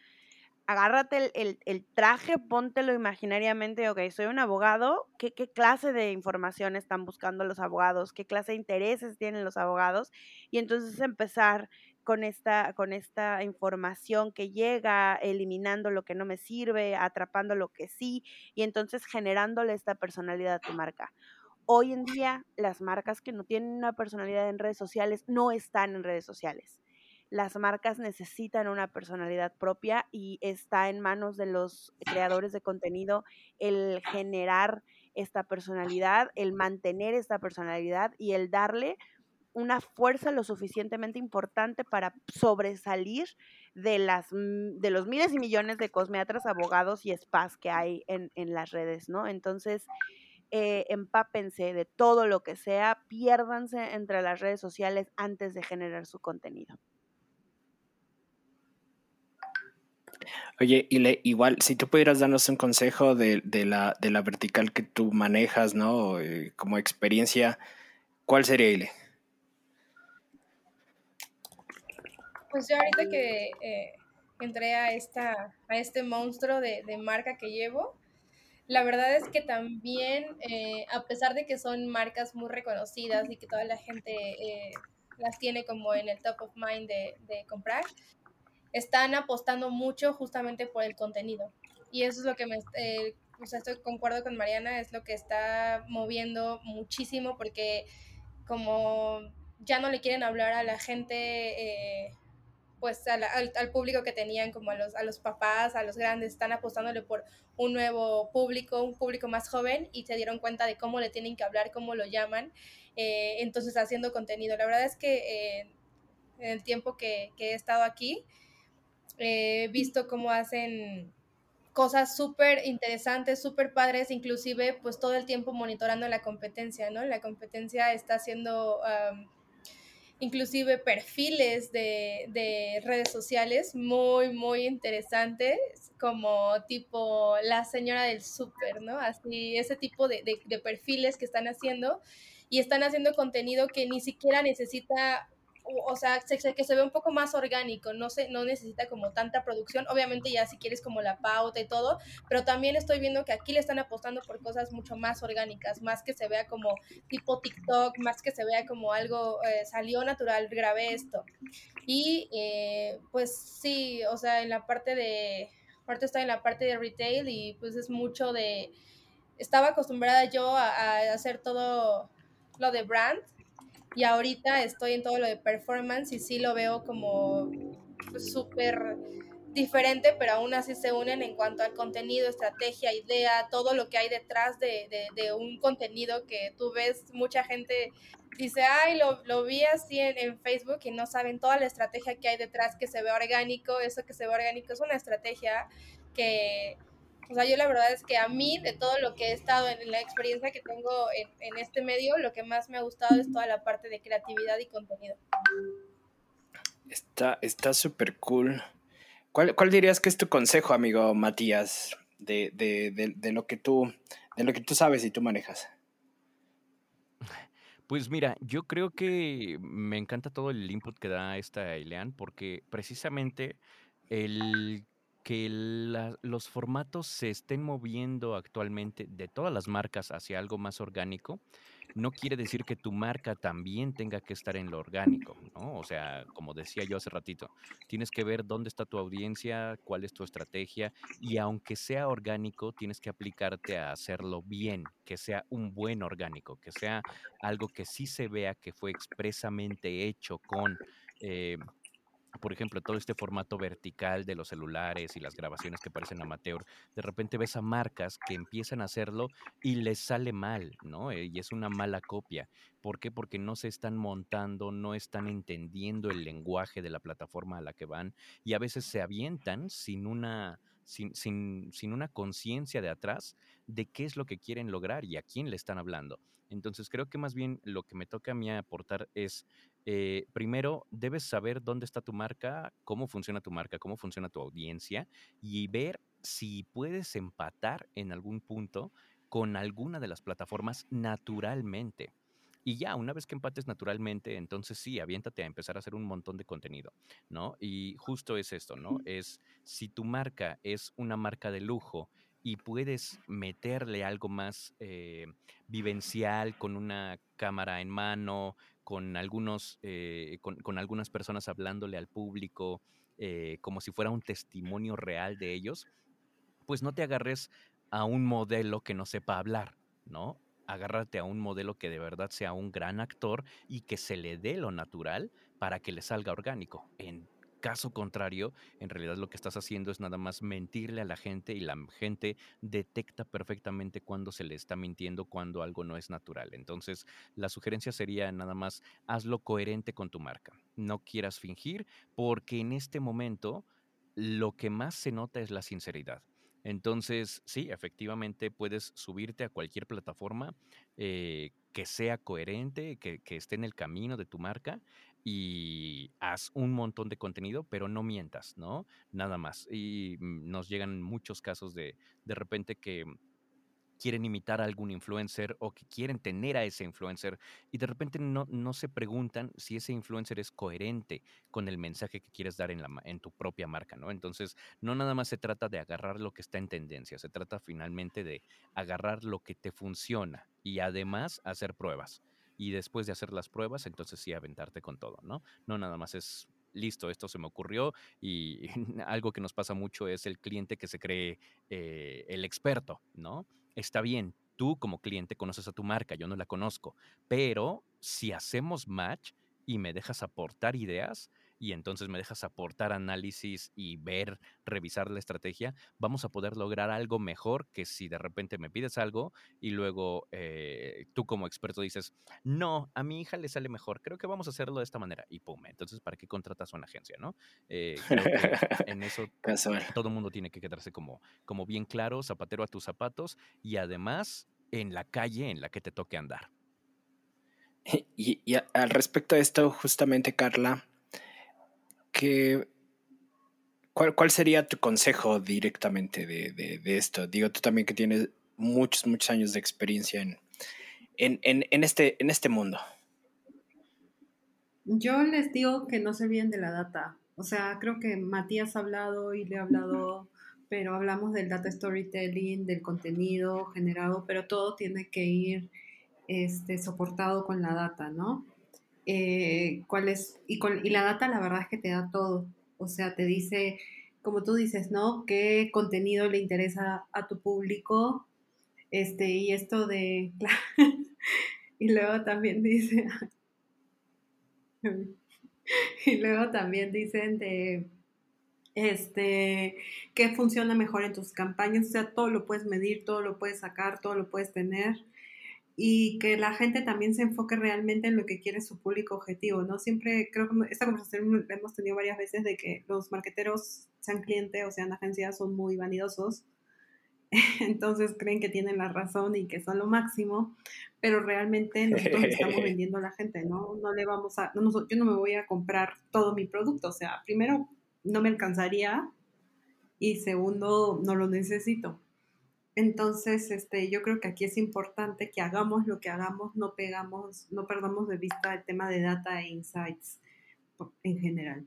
agárrate el, traje, póntelo imaginariamente, ok, soy un abogado, ¿qué, ¿qué, clase de información están buscando los abogados? ¿Qué clase de intereses tienen los abogados? Y entonces empezar con esta, con esta información que llega, eliminando lo que no me sirve, atrapando lo que sí, y entonces generándole esta personalidad a tu marca. Hoy en día, las marcas que no tienen una personalidad en redes sociales no están en redes sociales las marcas necesitan una personalidad propia y está en manos de los creadores de contenido el generar esta personalidad, el mantener esta personalidad y el darle una fuerza lo suficientemente importante para sobresalir de, las, mm, de los miles y millones de cosmeatras, abogados y spas que hay en, las redes, ¿no? Entonces, eh, empápense de todo lo que sea, piérdanse entre las redes sociales antes de generar su contenido. Oye, y igual, si tú pudieras darnos un consejo de, la, de la vertical que tú manejas, ¿no? Eh, como experiencia, ¿cuál sería, Ile? Pues yo ahorita que eh, entré a, esta, a este monstruo de, marca que llevo, la verdad es que también, eh, a pesar de que son marcas muy reconocidas y que toda la gente las tiene como en el top of mind de, de comprar, están apostando mucho justamente por el contenido. Y eso es lo que me, eh, o sea, estoy concuerdo con Mariana, es lo que está moviendo muchísimo porque como ya no le quieren hablar a la gente, eh, pues al, al, público que tenían, como a los, a los papás, a los grandes, están apostándole por un nuevo público, un público más joven y se dieron cuenta de cómo le tienen que hablar, cómo lo llaman, eh, entonces haciendo contenido. La verdad es que en el tiempo que, que he estado aquí, he visto cómo hacen cosas súper interesantes, súper padres, inclusive pues todo el tiempo monitorando la competencia, ¿no? La competencia está haciendo inclusive perfiles de, redes sociales muy, muy interesantes, como tipo la señora del súper, ¿no? Así, ese tipo de, de perfiles que están haciendo y están haciendo contenido que ni siquiera necesita o sea, que se ve un poco más orgánico, no, se, no necesita como tanta producción, obviamente ya si quieres como la pauta y todo, pero también estoy viendo que aquí le están apostando por cosas mucho más orgánicas, más que se vea como tipo TikTok, más que se vea como algo, eh, salió natural, grabé esto. Y eh, pues sí, o sea, en la parte de, aparte estoy en la parte de retail y pues es mucho de, estaba acostumbrada yo a hacer todo lo de brand, y ahorita estoy en todo lo de performance y sí lo veo como pues, súper diferente, pero aún así se unen en cuanto al contenido, estrategia, idea, todo lo que hay detrás de, un contenido que tú ves, mucha gente dice, ay, lo, lo vi así en, en, Facebook y no saben toda la estrategia que hay detrás, que se ve orgánico, eso que se ve orgánico es una estrategia que, o sea, yo la verdad es que a mí, de todo lo que he estado en, la experiencia que tengo en, este medio, lo que más me ha gustado es toda la parte de creatividad y contenido. Está súper cool. ¿Cuál, ¿Cuál, dirías que es tu consejo, amigo Matías, de, de, de, lo que tú, de lo que tú sabes y tú manejas? Pues mira, yo creo que me encanta todo el input que da esta Ilean porque precisamente el que los formatos se estén moviendo actualmente de todas las marcas hacia algo más orgánico, no quiere decir que tu marca también tenga que estar en lo orgánico, ¿no? O sea, como decía yo hace ratito, tienes que ver dónde está tu audiencia, cuál es tu estrategia y aunque sea orgánico, tienes que aplicarte a hacerlo bien, que sea un buen orgánico, que sea algo que sí se vea que fue expresamente hecho con... Eh, por ejemplo, todo este formato vertical de los celulares y las grabaciones que parecen amateur, de repente ves a marcas que empiezan a hacerlo y les sale mal, ¿no? Eh, y es una mala copia. ¿Por qué? Porque no se están montando, no están entendiendo el lenguaje de la plataforma a la que van y a veces se avientan sin una, sin, sin, sin una conciencia de atrás de qué es lo que quieren lograr y a quién le están hablando. Entonces creo que más bien lo que me toca a mí aportar es eh, primero, debes saber dónde está tu marca, cómo funciona tu marca, cómo funciona tu audiencia y ver si puedes empatar en algún punto con alguna de las plataformas naturalmente. Y ya, una vez que empates naturalmente, entonces sí, aviéntate a empezar a hacer un montón de contenido, ¿no? Y justo es esto, ¿no? Es si tu marca es una marca de lujo y puedes meterle algo más eh, vivencial con una cámara en mano, con algunos, eh, con, algunas personas hablándole al público, eh, como si fuera un testimonio real de ellos, pues no te agarres a un modelo que no sepa hablar, ¿no? Agárrate a un modelo que de verdad sea un gran actor y que se le dé lo natural para que le salga orgánico. Caso contrario, en realidad lo que estás haciendo es nada más mentirle a la gente y la gente detecta perfectamente cuando se le está mintiendo, cuando algo no es natural. Entonces, la sugerencia sería nada más hazlo coherente con tu marca. No quieras fingir porque en este momento lo que más se nota es la sinceridad. Entonces, sí, efectivamente puedes subirte a cualquier plataforma eh, que sea coherente, que, que, esté en el camino de tu marca y haz un montón de contenido, pero no mientas, ¿no? Nada más. Y mm, nos llegan muchos casos de de repente que quieren imitar a algún influencer o que quieren tener a ese influencer y de repente no, no se preguntan si ese influencer es coherente con el mensaje que quieres dar en, la, en tu propia marca, ¿no? Entonces, no nada más se trata de agarrar lo que está en tendencia, se trata finalmente de agarrar lo que te funciona y además hacer pruebas y después de hacer las pruebas, entonces sí aventarte con todo, ¿no? No nada más es listo, esto se me ocurrió y algo que nos pasa mucho es el cliente que se cree eh, el experto, ¿no? Está bien, tú como cliente conoces a tu marca, yo no la conozco, pero si hacemos match y me dejas aportar ideas, y entonces me dejas aportar análisis y ver, revisar la estrategia, vamos a poder lograr algo mejor que si de repente me pides algo y luego eh, tú como experto dices, no, a mi hija le sale mejor, creo que vamos a hacerlo de esta manera y pum, entonces ¿para qué contratas una agencia, no? Eh, creo que en eso todo el mundo tiene que quedarse como, como bien claro, zapatero a tus zapatos y además en la calle en la que te toque andar. Y, y al respecto de esto, justamente, Carla, ¿cuál, sería tu consejo directamente de, esto? Digo, tú también que tienes muchos, muchos años de experiencia en, en, este, en este mundo. Yo les digo que no se olviden de la data. O sea, creo que Matías ha hablado y le ha hablado, pero hablamos del data storytelling, del contenido generado, pero todo tiene que ir este, soportado con la data, ¿no? Eh, cuál es, y, y la data la verdad es que te da todo, o sea, te dice, como tú dices, ¿no? ¿Qué contenido le interesa a tu público? Este, y esto de, y luego también dice, y luego también dicen de, este, qué funciona mejor en tus campañas, o sea, todo lo puedes medir, todo lo puedes sacar, todo lo puedes tener y que la gente también se enfoque realmente en lo que quiere su público objetivo, ¿no? Siempre creo que esta conversación la hemos tenido varias veces de que los marqueteros, sean clientes o sean agencias, son muy vanidosos. Entonces creen que tienen la razón y que son lo máximo, pero realmente nosotros estamos vendiendo a la gente, ¿no? No le vamos a, no, yo no me voy a comprar todo mi producto, o sea, primero no me alcanzaría y segundo no lo necesito. Entonces, este, yo creo que aquí es importante que hagamos lo que hagamos, no pegamos, no perdamos de vista el tema de data e insights en general.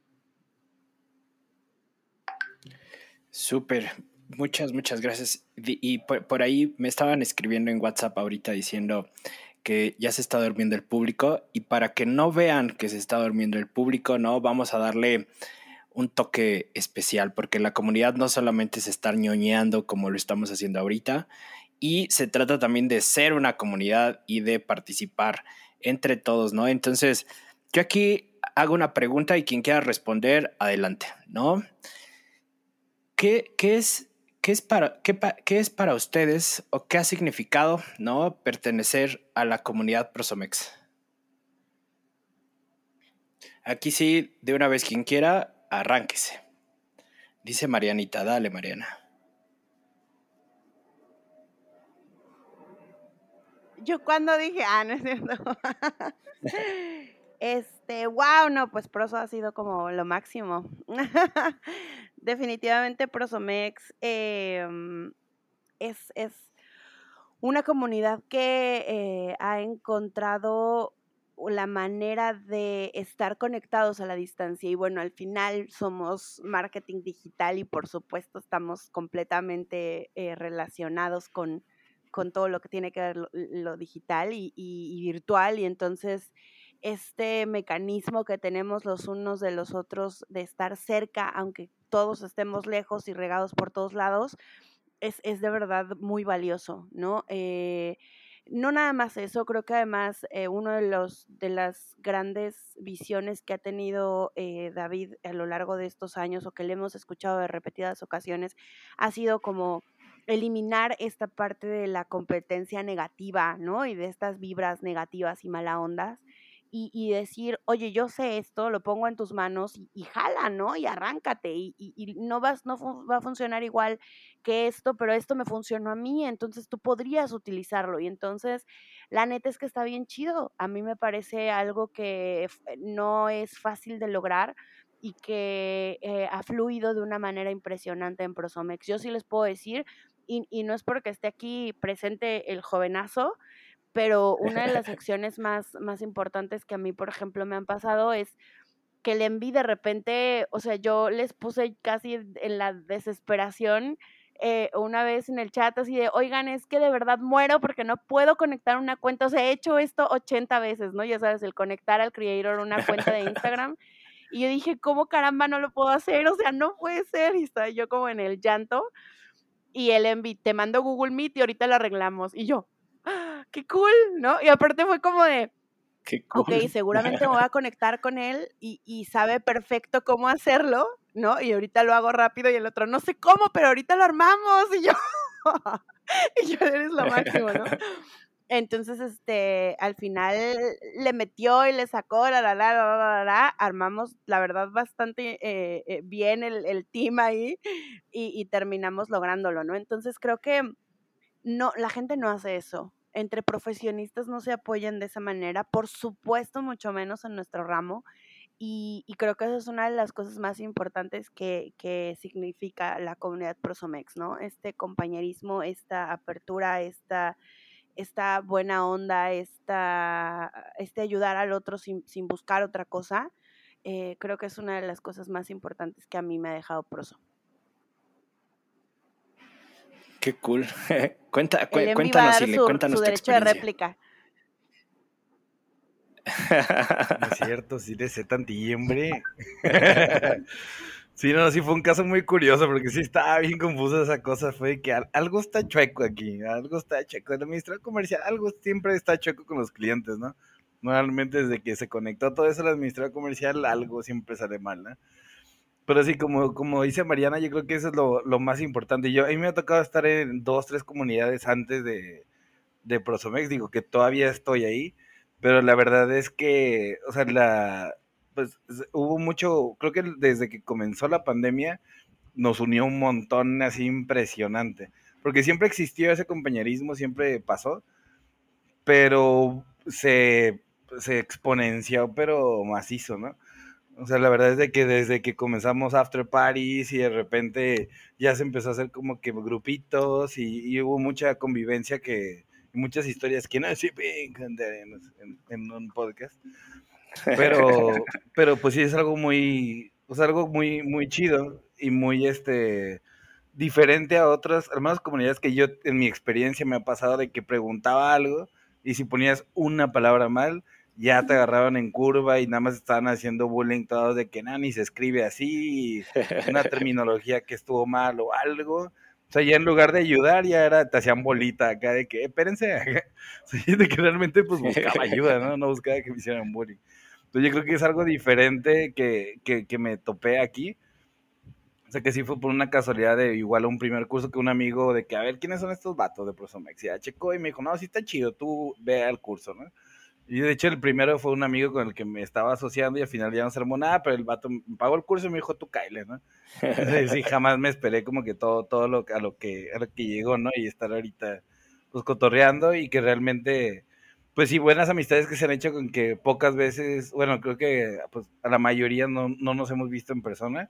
Súper, muchas, muchas gracias. Y por, ahí me estaban escribiendo en WhatsApp ahorita diciendo que ya se está durmiendo el público y para que no vean que se está durmiendo el público, no, vamos a darle un toque especial, porque la comunidad no solamente es estar ñoñeando como lo estamos haciendo ahorita, y se trata también de ser una comunidad y de participar entre todos, ¿no? Entonces, yo aquí hago una pregunta y quien quiera responder, adelante, ¿no? ¿Qué, es, qué es, para, qué, qué es para ustedes o qué ha significado, ¿no? Pertenecer a la comunidad Prosomex. Aquí sí, de una vez quien quiera, arránquese. Dice Marianita, dale Mariana. Yo cuando dije, ah, no es cierto. este, wow, no, pues Proso ha sido como lo máximo. Definitivamente Prosomex em, es, es una comunidad que eh, ha encontrado la manera de estar conectados a la distancia. Y bueno, al final somos marketing digital y por supuesto estamos completamente eh, relacionados con, con, todo lo que tiene que ver lo, digital y, y, virtual. Y entonces este mecanismo que tenemos los unos de los otros de estar cerca, aunque todos estemos lejos y regados por todos lados, es, es de verdad muy valioso, ¿no? Eh, no nada más eso, creo que además eh, uno de los de las grandes visiones que ha tenido eh, David a lo largo de estos años o que le hemos escuchado de repetidas ocasiones ha sido como eliminar esta parte de la competencia negativa, ¿no? Y de estas vibras negativas y mala ondas y, decir, oye, yo sé esto, lo pongo en tus manos y, jala, ¿no? Y arráncate y, no, vas, no va a funcionar igual que esto, pero esto me funcionó a mí, entonces tú podrías utilizarlo. Y entonces, la neta es que está bien chido. A mí me parece algo que no es fácil de lograr y que eh, ha fluido de una manera impresionante en Prosomex. Yo sí les puedo decir, y, y no es porque esté aquí presente el jovenazo, pero una de las acciones más, más importantes que a mí, por ejemplo, me han pasado es que le enví de repente, o sea, yo les puse casi en la desesperación eh, una vez en el chat así de, oigan, es que de verdad muero porque no puedo conectar una cuenta, o sea, he hecho esto 80 veces, ¿no? Ya sabes, el conectar al creator una cuenta de Instagram. Y yo dije, ¿cómo caramba no lo puedo hacer? O sea, no puede ser. Y estaba yo como en el llanto. Y él envi, te mando Google Meet y ahorita lo arreglamos. Y yo, qué cool, ¿no? Y aparte fue como de, qué cool. ok, seguramente me voy a conectar con él y, y, sabe perfecto cómo hacerlo, ¿no? Y ahorita lo hago rápido y el otro, no sé cómo, pero ahorita lo armamos. Y yo, y yo eres lo máximo, ¿no? Entonces, este, al final le metió y le sacó, la, la, la, la, la, la, armamos, la verdad, bastante eh, eh, bien el, el, team ahí y, y terminamos lográndolo, ¿no? Entonces creo que no, la gente no hace eso entre profesionistas no se apoyan de esa manera, por supuesto, mucho menos en nuestro ramo. Y, creo que esa es una de las cosas más importantes que, significa la comunidad Prosomex, ¿no? Este compañerismo, esta apertura, esta, esta buena onda, esta, este ayudar al otro sin, buscar otra cosa, eh, creo que es una de las cosas más importantes que a mí me ha dejado Proso. Qué cool. Cuenta, cuéntanos, si su, cuéntanos su derecho de réplica. es cierto, sí de sé tantiembre. sí, no, sí fue un caso muy curioso porque sí estaba bien confusa esa cosa. Fue que algo está chueco aquí, algo está chueco. El administrador comercial, algo siempre está chueco con los clientes, ¿no? Normalmente desde que se conectó todo eso el administrador comercial, algo siempre sale mal, ¿no? Pero sí, como, como dice Mariana, yo creo que eso es lo, lo, más importante. Yo, a mí me ha tocado estar en dos, tres comunidades antes de, de Prosomex, digo que todavía estoy ahí, pero la verdad es que, o sea, la, pues hubo mucho, creo que desde que comenzó la pandemia nos unió un montón así impresionante, porque siempre existió ese compañerismo, siempre pasó, pero se, se exponenció, pero macizo, ¿no? O sea, la verdad es de que desde que comenzamos After Parties y de repente ya se empezó a hacer como que grupitos y, hubo mucha convivencia que, muchas historias que no se en, en, un podcast. Pero, pero pues sí es algo muy, o sea, algo muy, muy chido y muy este diferente a otras, hermanas comunidades que yo en mi experiencia me ha pasado de que preguntaba algo y si ponías una palabra mal, ya te agarraban en curva y nada más estaban haciendo bullying todos de que nada, ni se escribe así, una terminología que estuvo mal o algo. O sea, ya en lugar de ayudar, ya era, te hacían bolita acá de que, espérense, de que realmente pues buscaba ayuda, ¿no? No buscaba que me hicieran bullying. Entonces yo creo que es algo diferente que, que, que me topé aquí. O sea, que sí fue por una casualidad de igual un primer curso que un amigo de que, a ver, ¿quiénes son estos vatos de Prosomex? Y ya checó y me dijo, no, sí está chido, tú ve al curso, ¿no? Y de hecho el primero fue un amigo con el que me estaba asociando y al final ya no se armó nada, pero el vato me pagó el curso y me dijo, tú caile, ¿no? sí, jamás me esperé como que todo, todo lo, a, lo que, a lo que llegó, ¿no? Y estar ahorita pues cotorreando y que realmente, pues sí, buenas amistades que se han hecho con que pocas veces, bueno, creo que pues a la mayoría no, no nos hemos visto en persona,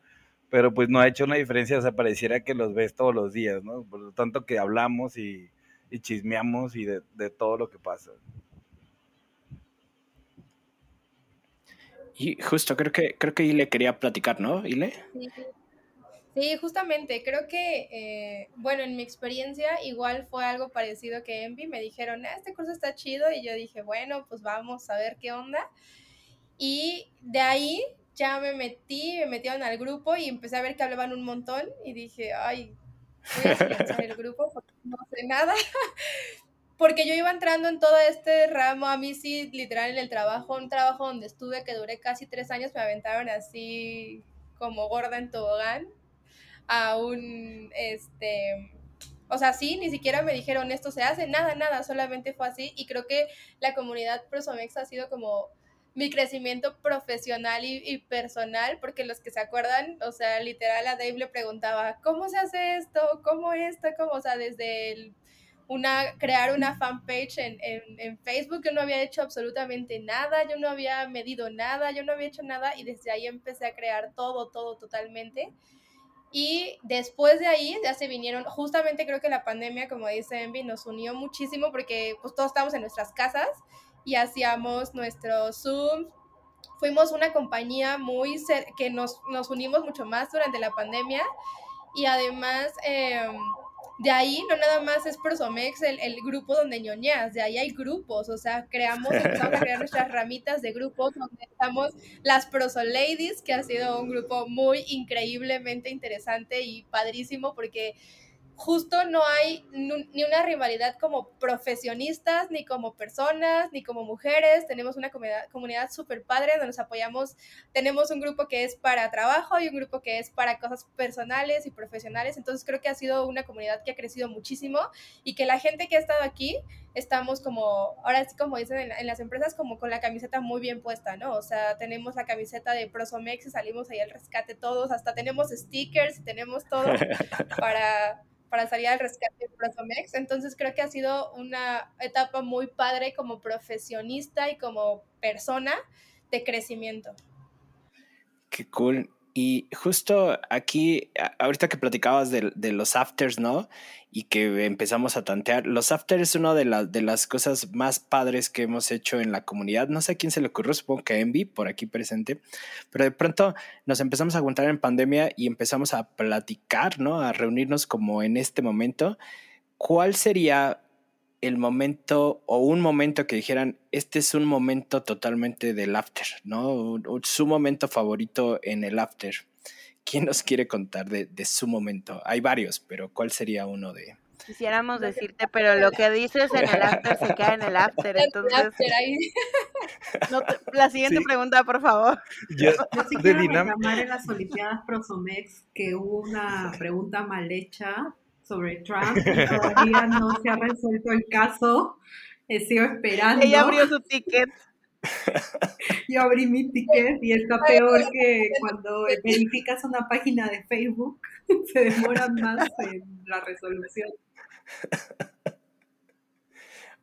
pero pues no ha hecho una diferencia, o sea, pareciera que los ves todos los días, ¿no? Por lo tanto que hablamos y y chismeamos y de, de todo lo que pasa. Y justo creo que creo que Ile quería platicar, ¿no? Ile. Sí, sí justamente. Creo que, eh, bueno, en mi experiencia igual fue algo parecido que Envy. Me dijeron, ah, este curso está chido. Y yo dije, bueno, pues vamos a ver qué onda. Y de ahí ya me metí, me metieron al grupo y empecé a ver que hablaban un montón. Y dije, ay, voy a silenciar el grupo porque no sé nada. Porque yo iba entrando en todo este ramo, a mí sí, literal, en el trabajo, un trabajo donde estuve que duré casi tres años, me aventaron así como gorda en tobogán a un, este, o sea, sí, ni siquiera me dijeron esto se hace, nada, nada, solamente fue así y creo que la comunidad Prosomex ha sido como mi crecimiento profesional y, personal, porque los que se acuerdan, o sea, literal a Dave le preguntaba, ¿cómo se hace esto? ¿Cómo esto? ¿Cómo? O sea, desde el una, crear una fanpage en, en, en, Facebook, yo no había hecho absolutamente nada, yo no había medido nada, yo no había hecho nada y desde ahí empecé a crear todo, todo totalmente. Y después de ahí ya se vinieron, justamente creo que la pandemia, como dice Envy, nos unió muchísimo porque pues todos estábamos en nuestras casas y hacíamos nuestros Zoom. Fuimos una compañía muy que nos, nos unimos mucho más durante la pandemia y además... Eh, de ahí no nada más es Prosomex el, el grupo donde ñoñas, de ahí hay grupos, o sea, creamos, empezamos a crear nuestras ramitas de grupos donde estamos las Proso Ladies, que ha sido un grupo muy increíblemente interesante y padrísimo porque justo no hay ni una rivalidad como profesionistas, ni como personas, ni como mujeres. Tenemos una comunidad, comunidad súper padre donde nos apoyamos. Tenemos un grupo que es para trabajo y un grupo que es para cosas personales y profesionales. Entonces creo que ha sido una comunidad que ha crecido muchísimo y que la gente que ha estado aquí estamos como, ahora sí como dicen en, en las empresas, como con la camiseta muy bien puesta, ¿no? O sea, tenemos la camiseta de Prosomex y salimos ahí al rescate todos, hasta tenemos stickers tenemos todo para para salir al rescate de Prosomex. Entonces creo que ha sido una etapa muy padre como profesionista y como persona de crecimiento. Qué cool. Y justo aquí, ahorita que platicabas de, los afters, ¿no? Y que empezamos a tantear, los afters es una de, la, de las cosas más padres que hemos hecho en la comunidad. No sé a quién se le ocurrió, supongo que Envy, por aquí presente, pero de pronto nos empezamos a juntar en pandemia y empezamos a platicar, ¿no? A reunirnos como en este momento. ¿Cuál sería el momento o un momento que dijeran, este es un momento totalmente del after, ¿no? Su momento favorito en el after. ¿Quién nos quiere contar de, de su momento? Hay varios, pero ¿cuál sería uno de...? Quisiéramos decirte, pero lo que dices en el after se queda en el after, entonces... No te, la siguiente sí. pregunta, por favor. Yo, Yo sí quiero reclamar en las Olimpiadas Prosomex que hubo una pregunta mal hecha sobre Trump y todavía no se ha resuelto el caso. He sido esperando. Ella abrió su ticket. Yo abrí mi ticket y está peor que cuando verificas una página de Facebook. Se demoran más en la resolución.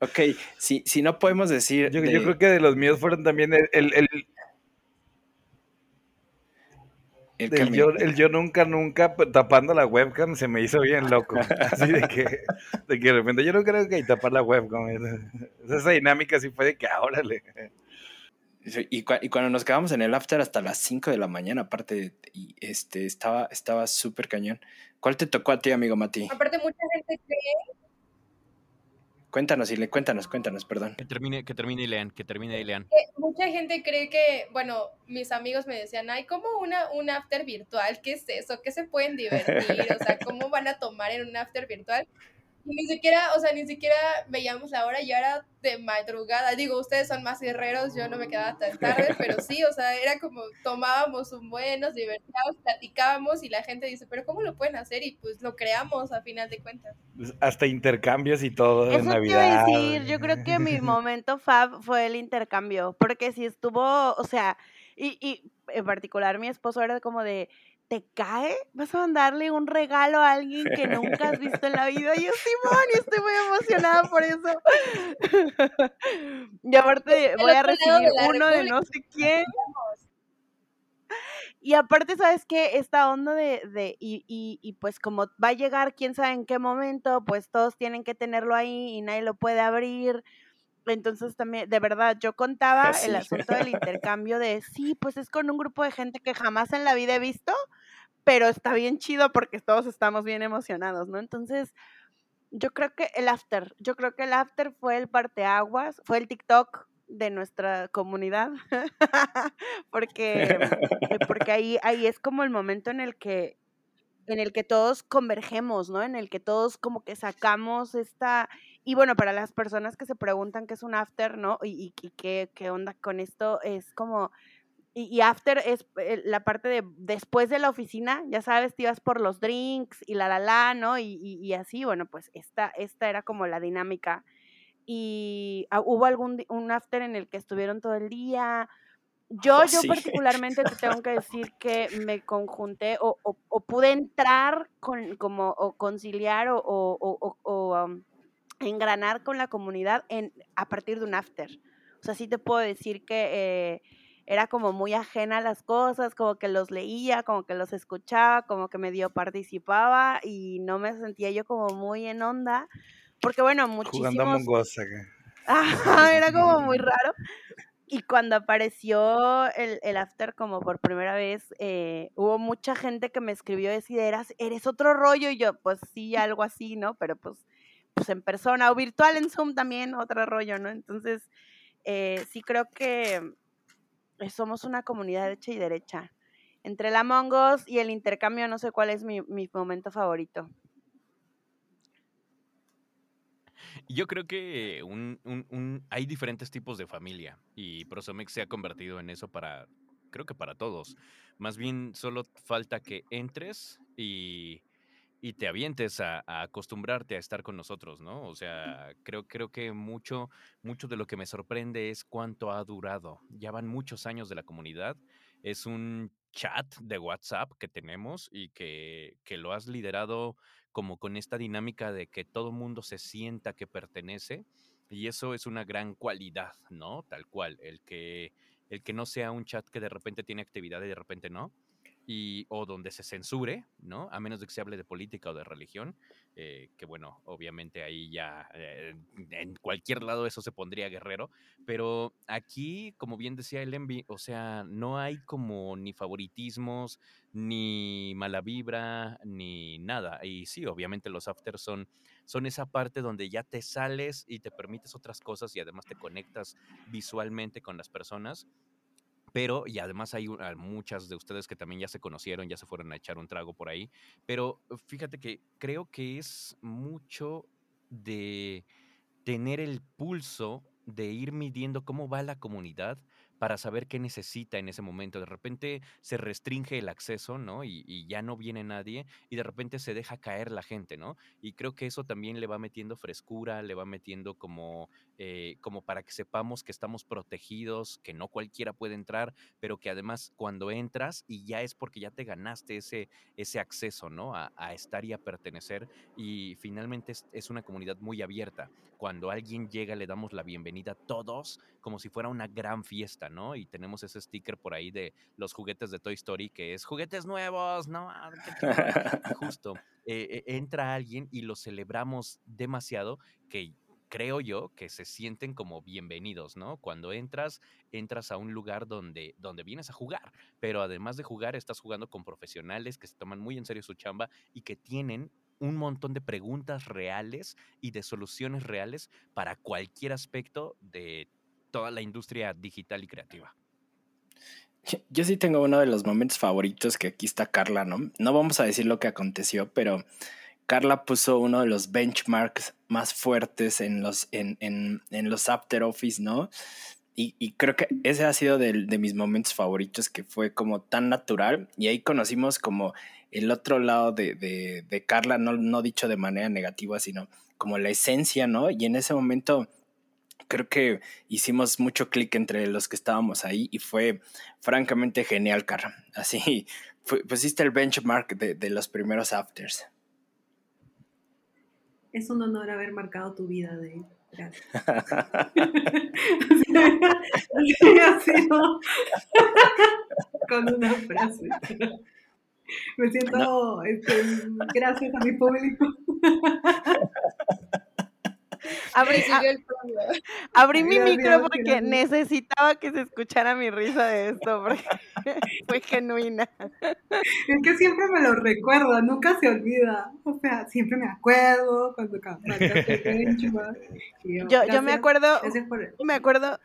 Ok, si, si no podemos decir. Yo, de... yo, creo que de los míos fueron también el, el, el el, el, yo, el, yo, nunca, nunca tapando la webcam se me hizo bien loco. Así de que, de que de repente yo no creo que hay tapar la webcam. Esa dinámica sí fue de que ahora le. Y, y, cuando nos quedamos en el after hasta las 5 de la mañana, aparte, y este, estaba estaba súper cañón. ¿Cuál te tocó a ti, amigo Mati? Aparte, mucha gente cree Cuéntanos, Ile, cuéntanos, cuéntanos, perdón. Que termine, que termine y lean, que termine y lean. Mucha gente cree que, bueno, mis amigos me decían, hay como una, un after virtual, ¿qué es eso? ¿Qué se pueden divertir? O sea, ¿cómo van a tomar en un after virtual? Y ni siquiera, o sea, ni siquiera veíamos la hora, ya era de madrugada. Digo, ustedes son más guerreros, yo no me quedaba tan tarde, pero sí, o sea, era como tomábamos un buen, nos divertíamos, platicábamos y la gente dice, pero ¿cómo lo pueden hacer? Y pues lo creamos a final de cuentas. Hasta intercambios y todo Eso en Navidad. Te iba a decir, yo creo que mi momento fab fue el intercambio, porque si estuvo, o sea, y, y en particular mi esposo era como de, ¿te cae? ¿Vas a mandarle un regalo a alguien que nunca has visto en la vida? Y yo, Simón, y estoy muy emocionada por eso. y aparte voy a recibir uno de no sé quién. Y aparte, ¿sabes qué? Esta onda de, de y, y, y, pues como va a llegar quién sabe en qué momento, pues todos tienen que tenerlo ahí y nadie lo puede abrir. Entonces también, de verdad, yo contaba Sí. el asunto del intercambio de, sí, pues es con un grupo de gente que jamás en la vida he visto, pero está bien chido porque todos estamos bien emocionados, ¿no? Entonces, yo creo que el after, yo creo que el after fue el parteaguas, fue el TikTok de nuestra comunidad, porque, eh, porque ahí, ahí es como el momento en el que en el que todos convergemos, ¿no? En el que todos como que sacamos esta... Y bueno, para las personas que se preguntan qué es un after, ¿no? Y, qué, onda con esto, es como... Y, after es eh, la parte de después de la oficina, ya sabes, te ibas por los drinks y la la la, ¿no? Y, así, bueno, pues esta, esta era como la dinámica. Y ah, hubo algún un after en el que estuvieron todo el día. Yo, Oh, yo sí. particularmente te tengo que decir que me conjunté o, o- o pude entrar con como o conciliar o, o- um, engranar con la comunidad en, a partir de un after. O sea, sí te puedo decir que eh, era como muy ajena a las cosas, como que los leía, como que los escuchaba, como que medio participaba y no me sentía yo como muy en onda. Porque bueno, Jugando a muchísimos Among Us acá. Ajá, era como muy raro. Y cuando apareció el, el after como por primera vez, eh, hubo mucha gente que me escribió decir, eras, eres otro rollo, y yo, pues sí, algo así, ¿no? Pero pues, pues en persona o virtual en Zoom también, otro rollo, ¿no? Entonces, eh, sí creo que eh, somos una comunidad hecha y derecha. Entre el Among Us y el intercambio, no sé cuál es mi, mi momento favorito. Yo creo que un, un- un- hay diferentes tipos de familia y Prosomex se ha convertido en eso para, creo que para todos. Más bien solo falta que entres y, y te avientes a, a acostumbrarte a estar con nosotros, ¿no? O sea, creo, creo que mucho, mucho de lo que me sorprende es cuánto ha durado. Ya van muchos años de la comunidad. Es un chat de WhatsApp que tenemos y que, que lo has liderado como con esta dinámica de que todo mundo se sienta que pertenece y eso es una gran cualidad, ¿no? Tal cual, el que el que no sea un chat que de repente tiene actividad y de repente no y o donde se censure, ¿no? A menos de que se hable de política o de religión, eh, que bueno, obviamente ahí ya eh, en cualquier lado eso se pondría guerrero, pero aquí, como bien decía el Envy, o sea, no hay como ni favoritismos, ni mala vibra, ni nada. Y sí, obviamente los afters son, son esa parte donde ya te sales y te permites otras cosas y además te conectas visualmente con las personas. Pero, y además hay u- a muchas de ustedes que también ya se conocieron, ya se fueron a echar un trago por ahí. Pero fíjate que creo que es mucho de tener el pulso de ir midiendo cómo va la comunidad para saber qué necesita en ese momento. De repente se restringe el acceso, ¿no? Y, ya no viene nadie y de repente se deja caer la gente, ¿no? Y creo que eso también le va metiendo frescura, le va metiendo como, eh, como para que sepamos que estamos protegidos, que no cualquiera puede entrar, pero que además cuando entras y ya es porque ya te ganaste ese, ese acceso, ¿no? A, a estar y a pertenecer y finalmente es, es una comunidad muy abierta. Cuando alguien llega le damos la bienvenida a todos como si fuera una gran fiesta, ¿no? Y tenemos ese sticker por ahí de los juguetes de Toy Story que es juguetes nuevos, ¿no? Ah, qué chingón". Y justo eh, eh, entra alguien y lo celebramos demasiado que creo yo que se sienten como bienvenidos, ¿no? Cuando entras, entras a un lugar donde, donde vienes a jugar, pero además de jugar, estás jugando con profesionales que se toman muy en serio su chamba y que tienen un montón de preguntas reales y de soluciones reales para cualquier aspecto de toda la industria digital y creativa. Yo sí tengo uno de los momentos favoritos que aquí está Carla, ¿no? No vamos a decir lo que aconteció, pero Carla puso uno de los benchmarks más fuertes en los, en, en, en los After Office, ¿no? Y, y creo que ese ha sido de, de, mis momentos favoritos, que fue como tan natural. Y ahí conocimos como el otro lado de, de, de Carla, no, no dicho de manera negativa, sino como la esencia, ¿no? Y en ese momento creo que hicimos mucho clic entre los que estábamos ahí y fue francamente genial, Carla. Así, fue, pusiste el benchmark de, de, los primeros afters. Es un honor haber marcado tu vida, Dave. Gracias. así, así, ¿no? con una frase. Me siento, este, gracias a mi público. Abrí, Recibió a- el premio. abrí mi micro porque necesitaba que se escuchara mi risa de esto, porque fue genuina. Es que siempre me lo recuerdo, nunca se olvida. O sea, siempre me acuerdo cuando ca- marcaste el benchmark. Y Yo, yo me acuerdo, por me acuerdo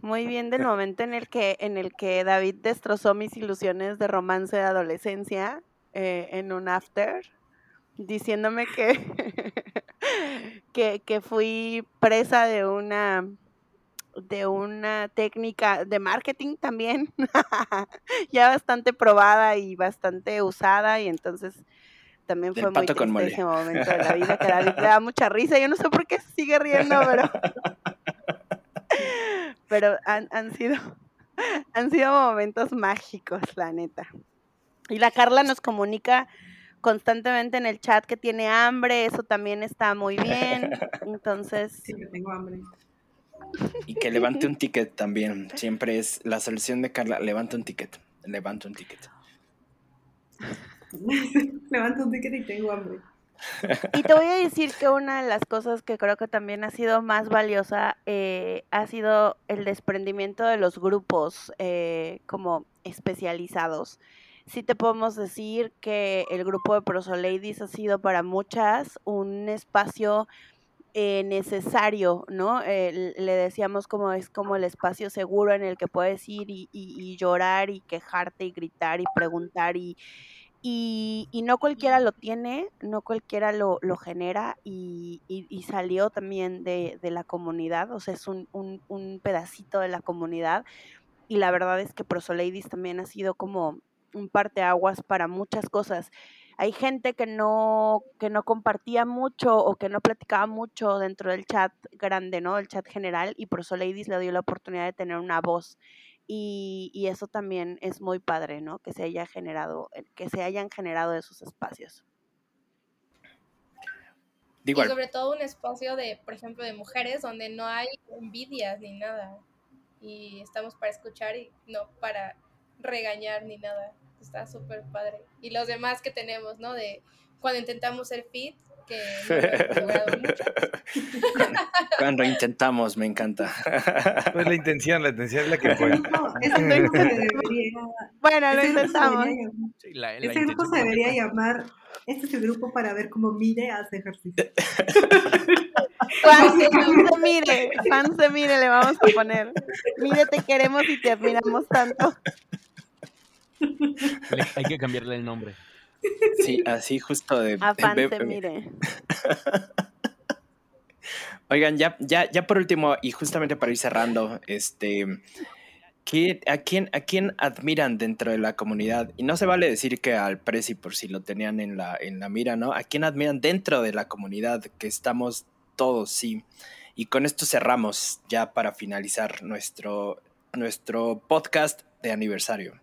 muy bien del momento en el que, en el que David destrozó mis ilusiones de romance de adolescencia eh, en un after, diciéndome que, que, que fui presa de una de una técnica de marketing también, ya bastante probada y bastante usada, y entonces también fue muy triste ese momento de la vida que David le da mucha risa. Yo no sé por qué sigue riendo, pero pero han, han sido han sido momentos mágicos, la neta. Y la Carla nos comunica constantemente en el chat que tiene hambre, eso también está muy bien. Entonces, Sí, que tengo hambre. Y que levante un ticket también. Siempre es la solución de Carla. Levanta un ticket. Levanta un ticket. Levanto un ticket y tengo hambre. Y te voy a decir que una de las cosas que creo que también ha sido más valiosa eh, ha sido el desprendimiento de los grupos eh, como especializados. Sí te podemos decir que el grupo de Proso Ladies ha sido para muchas un espacio eh, necesario, ¿no? Eh, le decíamos como es como el espacio seguro en el que puedes ir y, y- y llorar y quejarte y gritar y preguntar y, y, no cualquiera lo tiene, no cualquiera lo, lo genera y, salió también de, de la comunidad, o sea, es un, un- un pedacito de la comunidad y la verdad es que Proso Ladies también ha sido como un parteaguas para muchas cosas. Hay gente que no, que no compartía mucho o que no platicaba mucho dentro del chat grande, ¿no? El chat general y Proso Ladies le dio la oportunidad de tener una voz y, y eso también es muy padre, ¿no? Que se haya generado, eh, que se hayan generado esos espacios. Y sobre todo un espacio de, por ejemplo, de mujeres donde no hay envidias ni nada. Y estamos para escuchar y no para regañar ni nada. Está súper padre. Y los demás que tenemos, ¿no? De cuando intentamos ser fit, que no lo hemos logrado mucho. cuando intentamos, me encanta. Pues la intención, la intención es la que ese grupo se debería, Bueno, lo intentamos. Sí, la, la ese grupo se debería llamar, este es el grupo para ver cómo Mire hace ejercicio. Juan, Juan se mire, Juan se mire, le vamos a poner. Mire, te queremos y te admiramos tanto. Hay que cambiarle el nombre. Sí, así justo de... A Fan ve- se ve- mire. Oigan, ya, ya, ya por último, y justamente para ir cerrando, este, ¿qué- a, quién, ¿a quién admiran dentro de la comunidad? Y no se vale decir que al Prezi por si lo tenían en la, en la mira, ¿no? ¿A quién admiran dentro de la comunidad? Que estamos todos, sí. Y con esto cerramos ya para finalizar nuestro, nuestro podcast de aniversario.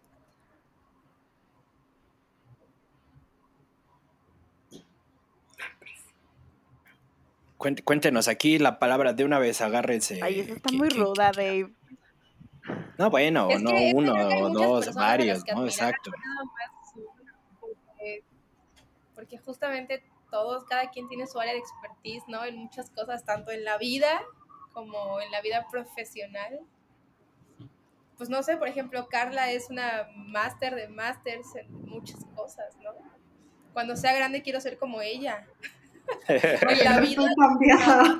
Cuéntenos aquí la palabra de una vez, agárrense. Ay, esa está ¿Qué- muy ruda, Dave. No, bueno, Es no uno o dos, varios, ¿no? Exacto. nada más uno, porque, porque justamente todos, cada quien tiene su área de expertise, ¿no? En muchas cosas, tanto en la vida como en la vida profesional. Pues no sé, por ejemplo, Carla es una máster de másters en muchas cosas, ¿no? Cuando sea grande quiero ser como ella. En la vida, cambiada.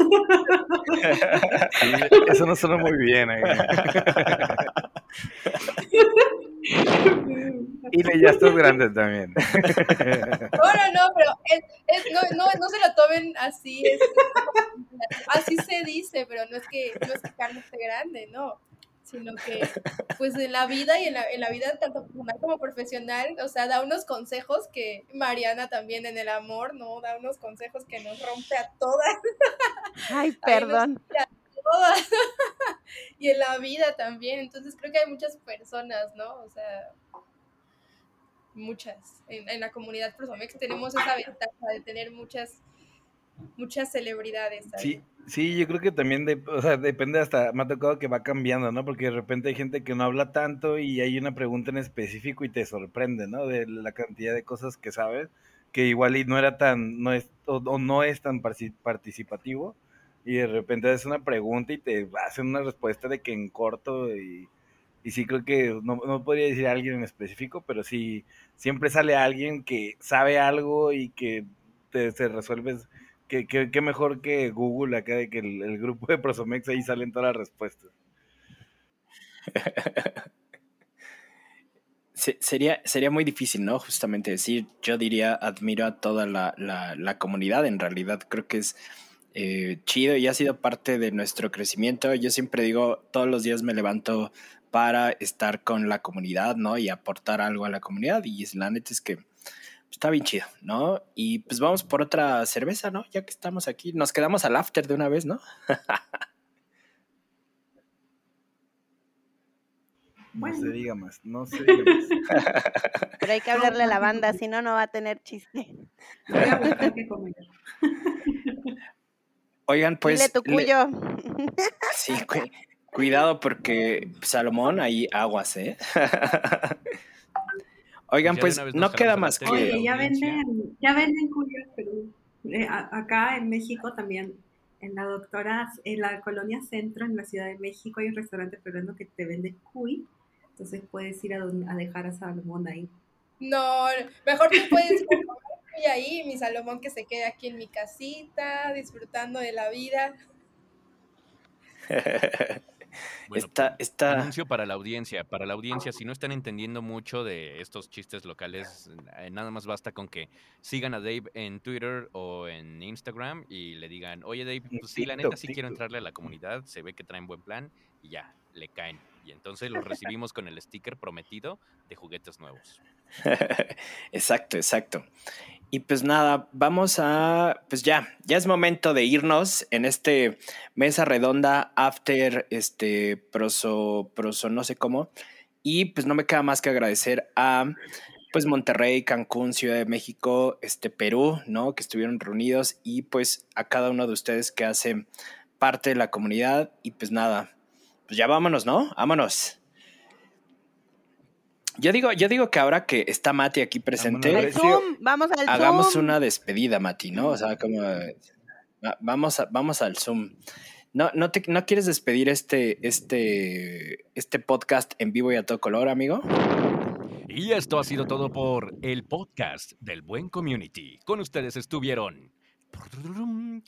Eso no suena muy bien. ahí. Y le ya estás grande también. No, no, no, pero es, es- no, no, no se lo tomen así. es- así se dice, pero no es que no es que Carlos esté grande, no. Sino que, pues en la vida y en la, en la vida tanto personal como profesional, o sea, da unos consejos que Mariana también en el amor, ¿no? Da unos consejos que nos rompe a todas, Ay, perdón. todas. y en la vida también. Entonces creo que hay muchas personas, ¿no? O sea, muchas. En, en la comunidad Prosomex tenemos esa ventaja de tener muchas muchas celebridades. Sí, sí, yo creo que también, o sea, depende hasta, me ha tocado que va cambiando, ¿no? Porque de repente hay gente que no habla tanto y hay una pregunta en específico y te sorprende, ¿no? De la cantidad de cosas que sabes, que igual y no era tan, no es, o, no es tan participativo y de repente haces una pregunta y te hacen una respuesta de que en corto y, y sí creo que, no, no podría decir a alguien en específico, pero sí, siempre sale alguien que sabe algo y que te, se resuelves que, que mejor que Google acá de que el, grupo de Prosomex ahí salen todas las respuestas. Se- sería, sería muy difícil, ¿no? Justamente decir, yo diría, admiro a toda la, la- la comunidad, en realidad creo que es eh, chido y ha sido parte de nuestro crecimiento. Yo siempre digo, todos los días me levanto para estar con la comunidad, ¿no? Y aportar algo a la comunidad y la neta es que está bien chido, ¿no? Y pues vamos por otra cerveza, ¿no? Ya que estamos aquí, nos quedamos al after de una vez, ¿no? No se diga más, no se diga más. Pero hay que hablarle a la banda, si no, no va a tener chiste. Oigan, pues... Dile tu le- cuyo. Sí, cu- cuidado porque Salomón, ahí aguas, ¿eh? Oigan, Pues pues no queda más que... Oye, ya venden, ya venden cuyos, pero eh, acá en México también, en la doctora, en la colonia Centro, en la Ciudad de México, hay un restaurante peruano que te vende cuy, entonces puedes ir a, don- a dejar a Salomón ahí. No, mejor tú puedes comer y ahí, mi Salomón que se quede aquí en mi casita, disfrutando de la vida. Bueno, está, está... Anuncio para la audiencia. Para la audiencia, si no están entendiendo mucho de estos chistes locales, eh, nada más basta con que sigan a Dave en Twitter o en Instagram y le digan, oye Dave, pues sí, la neta sí quiero entrarle a la comunidad, se ve que traen buen plan y ya, le caen. Y entonces los recibimos con el sticker prometido de juguetes nuevos. exacto, exacto. Y pues nada, vamos a, pues ya, ya es momento de irnos en este mesa redonda after este proso, proso no sé cómo. Y pues no me queda más que agradecer a pues Monterrey, Cancún, Ciudad de México, este Perú, ¿no? Que estuvieron reunidos y pues a cada uno de ustedes que hacen parte de la comunidad y pues nada, pues ya vámonos, ¿no? Vámonos. Yo digo, yo digo que ahora que está Mati aquí presente, Vámonos. Al Zoom, vamos al hagamos Zoom. una despedida, Mati, ¿no? O sea, como va- vamos, a- vamos al Zoom. No, no, te, ¿No quieres despedir este, este, este podcast en vivo y a todo color, amigo? Y esto ha sido todo por el podcast del Buen Community. Con ustedes estuvieron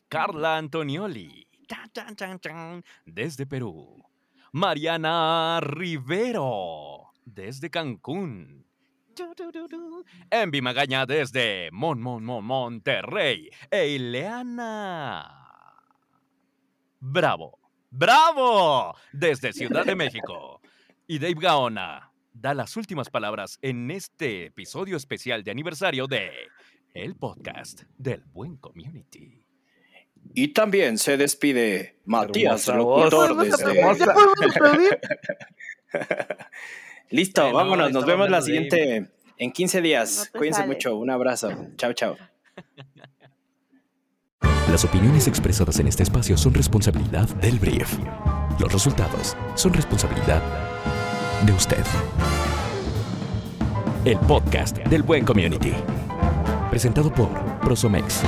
Carla Antonioli, desde Perú. Mariana Rivero, desde Cancún. Envi Magaña desde Mon, Mon, Mon, Monterrey. E Ileana. Bravo, bravo, desde Ciudad de México. Y Dave Gaona da las últimas palabras en este episodio especial de aniversario de el podcast del Buen Community. Y también se despide Matías, locutor ¿Podemos desde... Listo, vámonos. Nos vemos la de- siguiente en 15 días. No Cuídense sale. mucho. Un abrazo. Chao, chao. Las opiniones expresadas en este espacio son responsabilidad del brief. Los resultados son responsabilidad de usted. El podcast del Buen Community. Presentado por Prosomex.